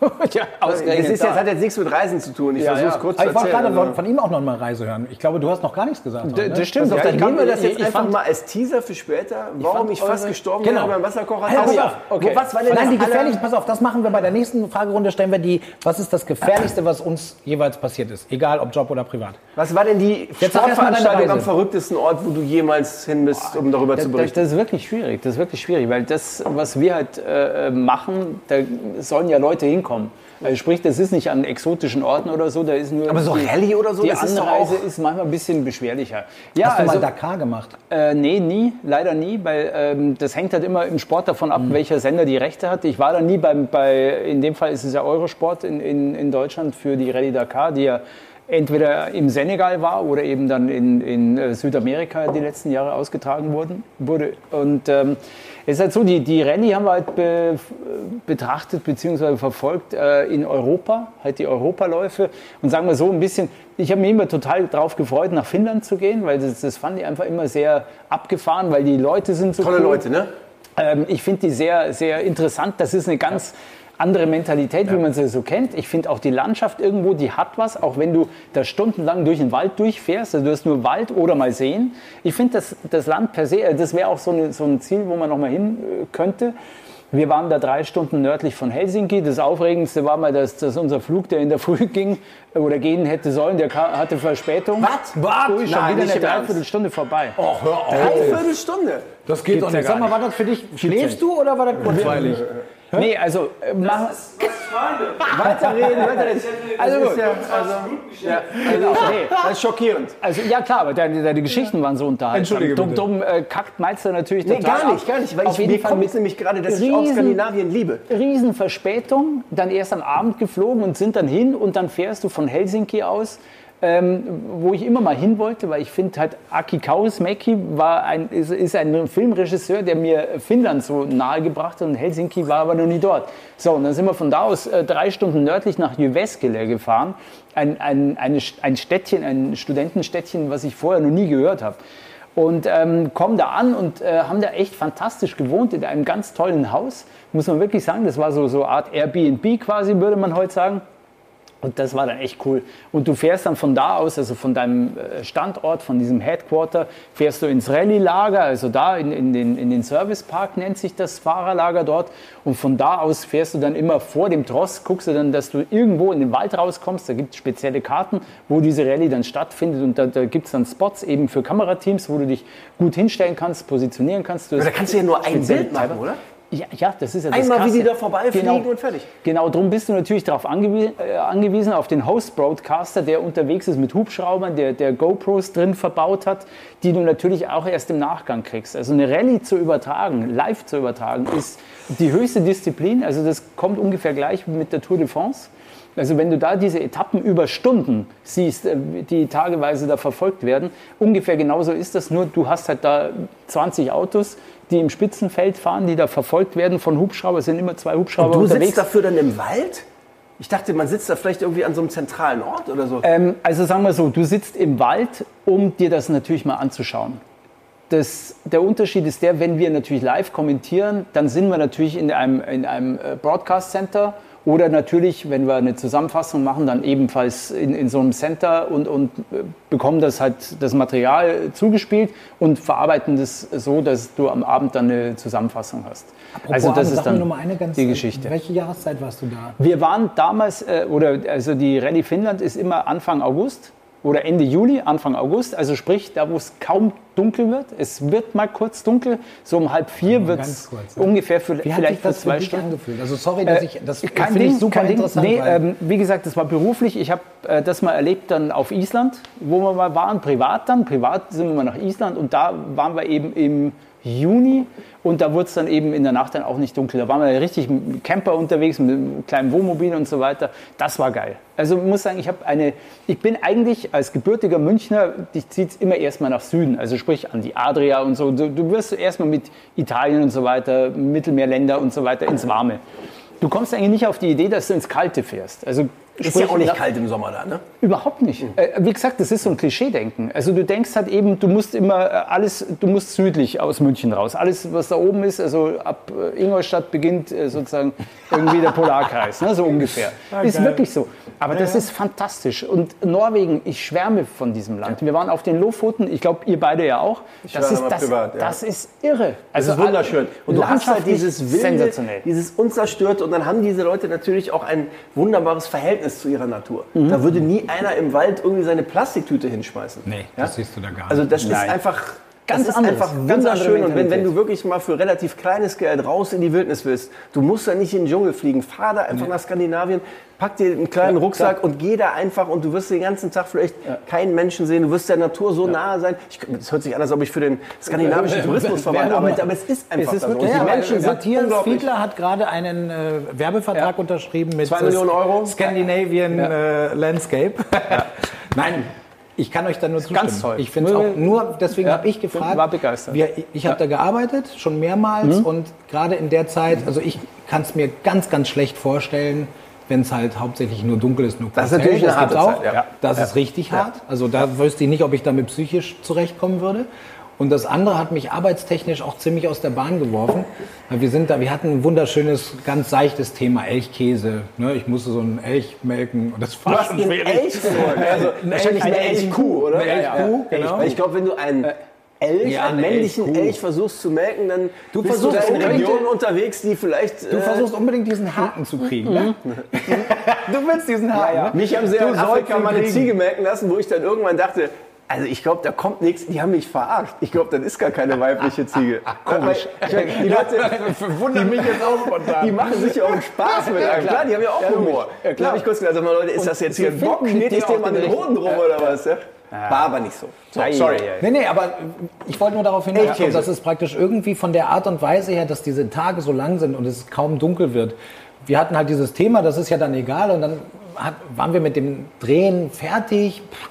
(laughs) ja, Das, ausgerechnet ist da. jetzt, hat jetzt nichts mit Reisen zu tun. Ich Ja, versuche es ja. kurz Aber zu ich wollte erzählen. gerade also- von, ihm auch noch mal Reise hören. Ich glaube, du hast noch gar nichts gesagt. D- ne? das stimmt. Ja, auf dann nehmen wir das ich- jetzt ich einfach fand- mal als Teaser für später, warum fand ich fast eure- gestorben Genau. bin beim Wasserkocher. Hey, pass Also, auf. okay. Was war denn Nein, das die gefährlichsten, pass auf, das machen wir bei der nächsten Fragerunde, stellen wir die, was ist das Gefährlichste, was uns jeweils passiert ist, egal ob Job oder privat. Was war denn die Jetzt Sportveranstaltung am verrücktesten Ort, wo du jemals hin bist, um darüber Das, zu das, berichten? das ist wirklich schwierig. Das ist wirklich schwierig, weil das, was wir halt äh, machen, da sollen ja Leute hinkommen. Also sprich, das ist nicht an exotischen Orten oder so, da ist nur. Aber so Rallye oder so, die das ist Anreise auch- ist manchmal ein bisschen beschwerlicher. Ja, Hast du also, mal Dakar gemacht? Äh, nee, nie, leider nie, weil ähm, das hängt halt immer im Sport davon Mhm. ab, welcher Sender die Rechte hat. Ich war da nie beim, bei, in dem Fall ist es ja Eurosport in, in, in Deutschland für die Rallye Dakar, die ja entweder im Senegal war oder eben dann in, in äh, Südamerika die letzten Jahre ausgetragen wurden, wurde. Und ähm, es ist halt so, die, die Rallye haben wir halt be, betrachtet bzw. verfolgt äh, in Europa, halt die Europaläufe. Und sagen wir so ein bisschen, ich habe mich immer total drauf gefreut, nach Finnland zu gehen, weil das, das fand ich einfach immer sehr abgefahren, weil die Leute sind so Tolle cool. Leute, ne? Ähm, ich finde die sehr, sehr interessant. Das ist eine ganz andere Mentalität, wie man sie so kennt. Ich finde auch die Landschaft irgendwo, die hat was, auch wenn du da stundenlang durch den Wald durchfährst. Also du hast nur Wald oder mal Seen. Ich finde das, das Land per se, äh, das wäre auch so, eine, so ein Ziel, wo man noch mal hin äh, könnte. Wir waren da drei Stunden nördlich von Helsinki. Das Aufregendste war mal, dass, dass unser Flug, der in der Früh ging äh, oder gehen hätte sollen, der hatte Verspätung. Was? Was? Ui, schon Nein, wieder eine. Dreiviertelstunde vorbei. Oh, hör auf. Dreiviertel Stunde. Das geht doch ja nicht. Sag mal, war das für dich, schläfst du oder war das kurzweilig? Nee, also äh, mach, Was ich meine. (laughs) Weiterreden, weiterreden. Also Das gut. ist ja, also, ja, nee. das ist schockierend. Also ja klar, aber deine, deine Geschichten waren so unterhaltsam. Entschuldige Dumm, bitte. dumm äh, kackt Meister natürlich Nee, total gar nicht, gar nicht, weil Auf ich, jeden mir Fall es nämlich gerade, dass ich auch riesen- Skandinavien liebe. Riesenverspätung, dann erst am Abend geflogen und sind dann hin und dann fährst du von Helsinki aus, ähm, wo ich immer mal hin wollte, weil ich finde halt Aki Kaurismäki war ein, ist, ist ein Filmregisseur, der mir Finnland so nahe gebracht hat und Helsinki war aber noch nie dort. So, und dann sind wir von da aus äh, drei Stunden nördlich nach Jyväskylä gefahren, ein, ein, eine, ein Städtchen, ein Studentenstädtchen, was ich vorher noch nie gehört habe. Und ähm, kommen da an und äh, haben da echt fantastisch gewohnt in einem ganz tollen Haus. Muss man wirklich sagen, das war so so eine Art Airbnb quasi, würde man heute sagen. Und das war dann echt cool. Und du fährst dann von da aus, also von deinem äh, Standort, von diesem Headquarter, fährst du ins Rallye-Lager, also da in, in, den, in den Servicepark nennt sich das Fahrerlager dort. Und von da aus fährst du dann immer vor dem Tross, guckst du dann, dass du irgendwo in den Wald rauskommst. Da gibt es spezielle Karten, wo diese Rallye dann stattfindet. Und da, da gibt es dann Spots eben für Kamerateams, wo du dich gut hinstellen kannst, positionieren kannst. Du da kannst du ja nur ein Bild machen, oder? Ja, ja, das ist ja das Einmal, wie Krasse. die da vorbeifliegen Genau. und fertig. Genau, darum bist du natürlich darauf angewiesen, äh, angewiesen, auf den Host-Broadcaster, der unterwegs ist mit Hubschraubern, der, der GoPros drin verbaut hat, die du natürlich auch erst im Nachgang kriegst. Also eine Rallye zu übertragen, live zu übertragen, ist die höchste Disziplin. Also das kommt ungefähr gleich mit der Tour de France. Also wenn du da diese Etappen über Stunden siehst, äh, die tageweise da verfolgt werden, ungefähr genauso ist das, nur du hast halt da 20 Autos, die im Spitzenfeld fahren, die da verfolgt werden von Hubschrauber, es sind immer zwei Hubschrauber Du unterwegs. sitzt dafür dann im Wald? Ich dachte, man sitzt da vielleicht irgendwie an so einem zentralen Ort oder so. Ähm, also sagen wir so, du sitzt im Wald, um dir das natürlich mal anzuschauen. Das, der Unterschied ist der, wenn wir natürlich live kommentieren, dann sind wir natürlich in einem, in einem äh, Broadcast Center oder natürlich, wenn wir eine Zusammenfassung machen, dann ebenfalls in, in so einem Center und, und äh, bekommen das halt das Material zugespielt und verarbeiten das so, dass du am Abend dann eine Zusammenfassung hast. also das ist sag mir dann nur eine ganz, die Geschichte. Welche Jahreszeit warst du da? Wir waren damals, äh, oder also die Rallye Finnland ist immer Anfang August oder Ende Juli, Anfang August. Also sprich, da wo es kaum dunkel wird. Es wird mal kurz dunkel. So um halb vier wird es ne? ungefähr für, Wie hat vielleicht sich das für zwei Stunden. angefühlt? Also sorry, dass ich, das Kein finde ich Ding, super kein Ding. interessant. Nee, weil- ähm, wie gesagt, das war beruflich. Ich habe äh, das mal erlebt dann auf Island, wo wir mal waren, privat dann. Privat sind wir mal nach Island und da waren wir eben im Juni und da wurde es dann eben in der Nacht dann auch nicht dunkel. Da waren wir richtig mit Camper unterwegs, mit einem kleinen Wohnmobil und so weiter. Das war geil. Also muss sagen, ich habe eine, ich bin eigentlich als gebürtiger Münchner, dich zieht es immer erstmal nach Süden, also sprich an die Adria und so. Du, du wirst erstmal mit Italien und so weiter, Mittelmeerländer und so weiter ins Warme. Du kommst eigentlich nicht auf die Idee, dass du ins Kalte fährst. Also Ist ja Sprich, auch nicht kalt im Sommer da, ne? Überhaupt nicht. Äh, wie gesagt, das ist so ein Klischee-Denken. Also du denkst halt eben, du musst immer äh, alles, du musst südlich aus München raus. Alles, was da oben ist, also ab äh, Ingolstadt beginnt äh, sozusagen irgendwie der Polarkreis, ne, so (laughs) ungefähr. ist wirklich so. Aber das ist fantastisch. Und Norwegen, ich schwärme von diesem Land. Wir waren auf den Lofoten, ich glaube, ihr beide ja auch. Das war ist, das, privat, ja. das ist irre. Das ist wunderschön. Und du hast halt dieses wilde, sensationell. dieses unzerstört und dann haben diese Leute natürlich auch ein wunderbares Verhältnis zu ihrer Natur. Mhm. Da würde nie einer im Wald irgendwie seine Plastiktüte hinschmeißen. Nee, das siehst du da gar nicht. Also das ist Nein. einfach Ganz das ist anderes, einfach wunderschön. Und wenn, wenn du wirklich mal für relativ kleines Geld raus in die Wildnis willst, du musst da nicht in den Dschungel fliegen. Fahr da einfach nach Skandinavien, pack dir einen kleinen Rucksack und geh da einfach und du wirst den ganzen Tag vielleicht keinen Menschen sehen. Du wirst der Natur so nahe sein. Das hört sich an, als ob ich für den skandinavischen Tourismusverband arbeite, aber es ist einfach ist so. wirklich- Und die Ja, Menschen sind Matthias. Fiedler hat gerade einen äh, Werbevertrag unterschrieben mit Zwei Millionen Euro? Scandinavian äh, Landscape. (laughs) Nein, ich kann euch da nur zustimmen. ganz toll. Ich finde es auch nur, deswegen Ja, habe ich gefragt. war begeistert. Wir, ich habe da gearbeitet, schon mehrmals Mhm. und gerade in der Zeit, also ich kann es mir ganz, ganz schlecht vorstellen, wenn es halt hauptsächlich nur dunkel ist, nur Das ist natürlich hell. eine harte auch. Zeit, ja. Das ist richtig hart. Also da wüsste ich nicht, ob ich damit psychisch zurechtkommen würde. Und das andere hat mich arbeitstechnisch auch ziemlich aus der Bahn geworfen. Weil wir sind da, wir hatten ein wunderschönes, ganz seichtes Thema Elchkäse. Ne, ich musste so einen Elch melken und das war schon schwierig. Elch. Also wahrscheinlich eine Elchkuh, oder? Eine Elchkuh, genau. Weil ich glaube, wenn du einen Elch, Ja, einen eine männlichen Elchkuh. Elch versuchst zu melken, dann Du bist versuchst du in unbedingt- Regionen unterwegs, die vielleicht... Du äh, versuchst unbedingt diesen Haken zu kriegen. Ne? (laughs) du willst diesen Haken. ne? Mich haben sie ja in Afrika sollst ihn mal eine kriegen. Ziege melken lassen, wo ich dann irgendwann dachte, also ich glaube, da kommt nichts. Die haben mich verarscht. Ich glaube, das ist gar keine weibliche Ziege. (laughs) Komisch. Die Leute, (laughs) Wundert mich jetzt auch spontan. die machen sich ja auch einen Spaß mit einem. Klar, die haben ja auch Humor. Ja, Ja, klar. habe ich kurz gedacht, sag mal, Leute, ist das jetzt hier ein Bock? die dem an den den Hoden rum oder was? Ja? War aber nicht so. so sorry. Nee, nee, aber ich wollte nur darauf hinauskommen, Elchkäse. dass es praktisch irgendwie von der Art und Weise her, dass diese Tage so lang sind und es kaum dunkel wird. Wir hatten halt dieses Thema, das ist ja dann egal und dann hat, waren wir mit dem Drehen fertig. Pff,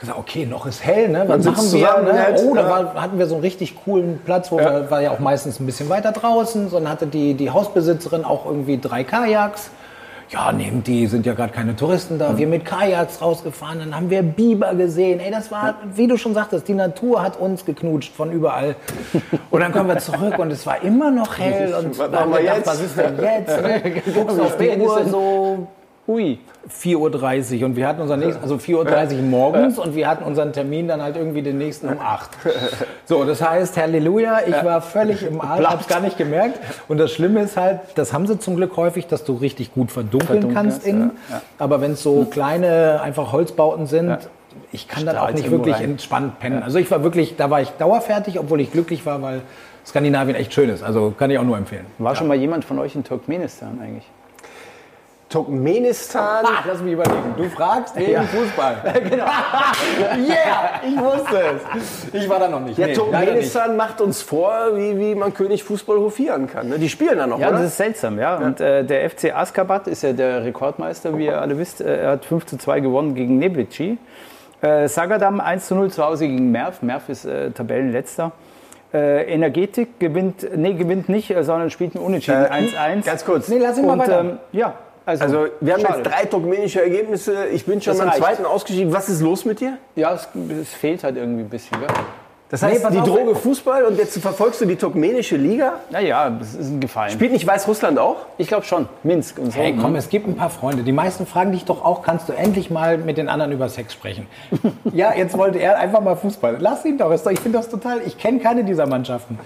gesagt, okay, noch ist hell, ne? Was machen wir? zusammen, Ne? nett, Oh, da ja. war, hatten wir so einen richtig coolen Platz, wo wir, war ja auch meistens ein bisschen weiter draußen. So, dann hatte die, die Hausbesitzerin auch irgendwie drei Kajaks. Ja, nehmt die, sind ja gerade keine Touristen da. Wir mit Kajaks rausgefahren, dann haben wir Biber gesehen. Ey, das war, wie du schon sagtest, die Natur hat uns geknutscht von überall. Und dann kommen wir zurück und es war immer noch hell. (laughs) Und Was wir gedacht? Was ist denn jetzt? Ne? (laughs) Guckst auf die Uhr so Ui. 4.30 Uhr und wir hatten unseren nächsten, also 4.30 Uhr morgens und wir hatten unseren Termin dann halt irgendwie den nächsten um 8. So, das heißt, Halleluja, ich war völlig im Arsch, hab's gar nicht gemerkt. Und das Schlimme ist halt, das haben sie zum Glück häufig, dass du richtig gut verdunkeln Verdunkeln kannst innen. ja, ja. Aber wenn es so kleine, einfach Holzbauten sind, ich kann dann auch nicht wirklich rein. entspannt pennen. Also ich war wirklich, da war ich dauerfertig, obwohl ich glücklich war, weil Skandinavien echt schön ist. Also kann ich auch nur empfehlen. War schon mal jemand von euch in Turkmenistan eigentlich? Turkmenistan. Ah, lass mich überlegen. Du fragst wegen Fußball. (laughs) genau. yeah, ich wusste es. Ich war da noch nicht. Ja, Nee, leider nicht. Turkmenistan macht uns vor, wie, wie man König Fußball hofieren kann. ne? Die spielen da noch, Ja, oder? das ist seltsam, ja. Und äh, der FC Askabat ist ja der Rekordmeister, wie ihr alle wisst. Äh, Er hat 5 zu 2 gewonnen gegen Neblici. Äh, Sagadam 1 zu 0 zu Hause gegen Merv. Merv ist äh, Tabellenletzter. Äh, Energetik gewinnt, nee, gewinnt nicht, äh, sondern spielt ein Unentschieden Äh, 1-1. Ganz kurz. Nee, lass ihn mal Und weiter. ähm, ja, also, Also, wir haben schade. jetzt drei turkmenische Ergebnisse. Ich bin schon Das beim zweiten ausgestiegen. Was ist los mit dir? Ja, es, es fehlt halt irgendwie ein bisschen. Gell? Das Nee, heißt, pass die auf. Droge Fußball und jetzt verfolgst du die turkmenische Liga? Naja, das ist ein Gefallen. Spielt nicht Weißrussland auch? Ich glaube schon. Minsk und so. Hey, komm, es gibt ein paar Freunde. Die meisten fragen dich doch auch, kannst du endlich mal mit den anderen über Sex sprechen? (laughs) ja, jetzt wollte er einfach mal Fußball. Lass ihn doch. Ich finde das total, ich kenne keine dieser Mannschaften.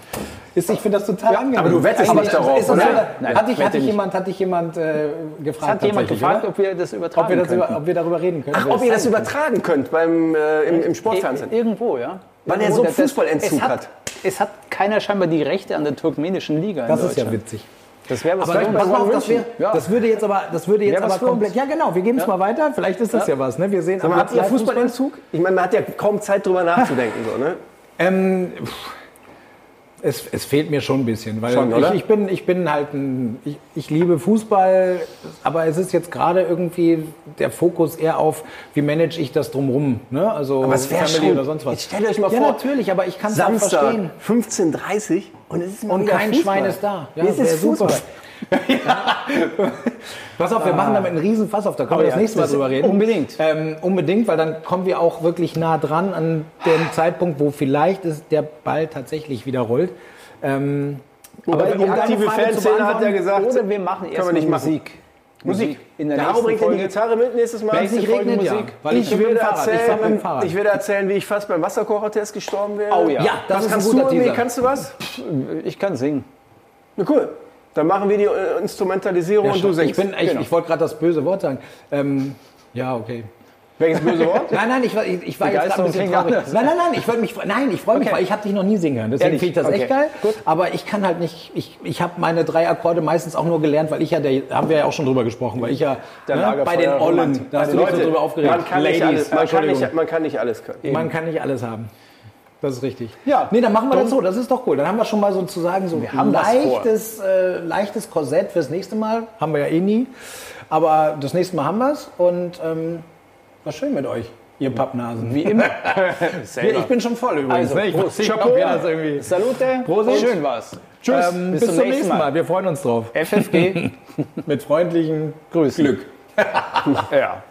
Ist, ich finde das total angenehm. aber du wettest Aber nicht darauf, das so, oder? Nein, hat dich, hat dich jemand, hat dich jemand äh, gefragt? Hat jemand gefragt, oder? ob wir das übertragen ob wir, das über, ob wir darüber reden können? Ach, ob ihr das übertragen könnt beim, äh, im, im Sportfernsehen. Ir- Irgendwo, ja. Weil er so das- Fußballentzug hat, hat. Es hat keiner scheinbar die Rechte an der turkmenischen Liga. das ist ja witzig. Das wäre was Aber für pass mal auf, das, wär, Ja. das würde jetzt aber, das würde jetzt aber komplett. Ja, genau. Wir geben es mal weiter. Vielleicht ist das ja, was. Ne? Wir sehen. Am habt ihr Fußballentzug? Ich meine, man hat ja kaum Zeit drüber nachzudenken. So, ne? Ähm, pff, es, es fehlt mir schon ein bisschen, weil Schon, ich, ich, bin, ich bin halt ein, ich, ich liebe Fußball, aber es ist jetzt gerade irgendwie der Fokus eher auf, wie manage ich das drumrum, ne? Also Aber es Family schon, oder sonst was. stellt euch mal ja, vor, natürlich, aber ich kann es auch Samstag, verstehen. 15.30 Uhr und es ist mal Und kein Fußball. Schwein ist da. Ja, es wär ist super. Fußball. Pass auf, wir machen damit einen riesen Fass auf, da können wir Oh das ja, nächste Mal das- drüber reden. unbedingt. Ähm, unbedingt, weil dann kommen wir auch wirklich nah dran an den Zeitpunkt, wo vielleicht ist der Ball tatsächlich wieder rollt. Ähm, Aber aber die um aktive Fanszene hat ja gesagt, Oder wir machen wir erstmal. Musik. Musik. In der nächsten bringt dann die. Gitarre mit nächstes Mal. Wenn es nicht Folge regnet, ja. Musik. Weil ich, Ich dem. Ich dem erzählen, Fahrrad. ich werde erzählen, wie ich fast beim Wasserkochertest gestorben wäre. Oh ja. ja, das was ist ein kannst du guter irgendwie? Teaser. Kannst du was? Ich kann singen. Na cool. Dann machen wir die äh, Instrumentalisierung Ja, und du ich singst. bin, ich, Genau. ich wollte gerade das böse Wort sagen. Ähm, ja, okay. Welches böse Wort? (laughs) Nein, nein, ich, war- ich, ich war jetzt ein bisschen traurig. Nein, nein, nein, ich wollte mich, nein, ich freue mich, Okay. weil ich habe dich noch nie singen hören. Deswegen finde ich das echt Okay. geil. Gut. Aber ich kann halt nicht, ich, ich habe meine drei Akkorde meistens auch nur gelernt, weil ich ja, der, haben wir ja auch schon drüber gesprochen, weil ich ja ne, bei den Ollen, da hast du dich so drüber aufgeregt. man kann, nicht Ladies, alles, man, kann nicht, man kann nicht alles können. Man kann nicht alles haben. Das ist richtig. Ja. Nee, dann machen wir das so. Das ist doch cool. Dann haben wir schon mal sozusagen so ein leichtes, äh, leichtes Korsett fürs nächste Mal. Haben wir ja eh nie. Aber das nächste Mal haben wir es. Und ähm, war schön mit euch, ihr Pappnasen. Wie immer. (laughs) Ich bin schon voll übrigens. Also, ne? ich Prost. Chapeau. das irgendwie. Salute. Prosit. Schön war's. Tschüss. Ähm, bis, zum nächsten Mal. Wir freuen uns drauf. FFG. (laughs) Mit freundlichen Grüßen. Glück. (laughs) ja.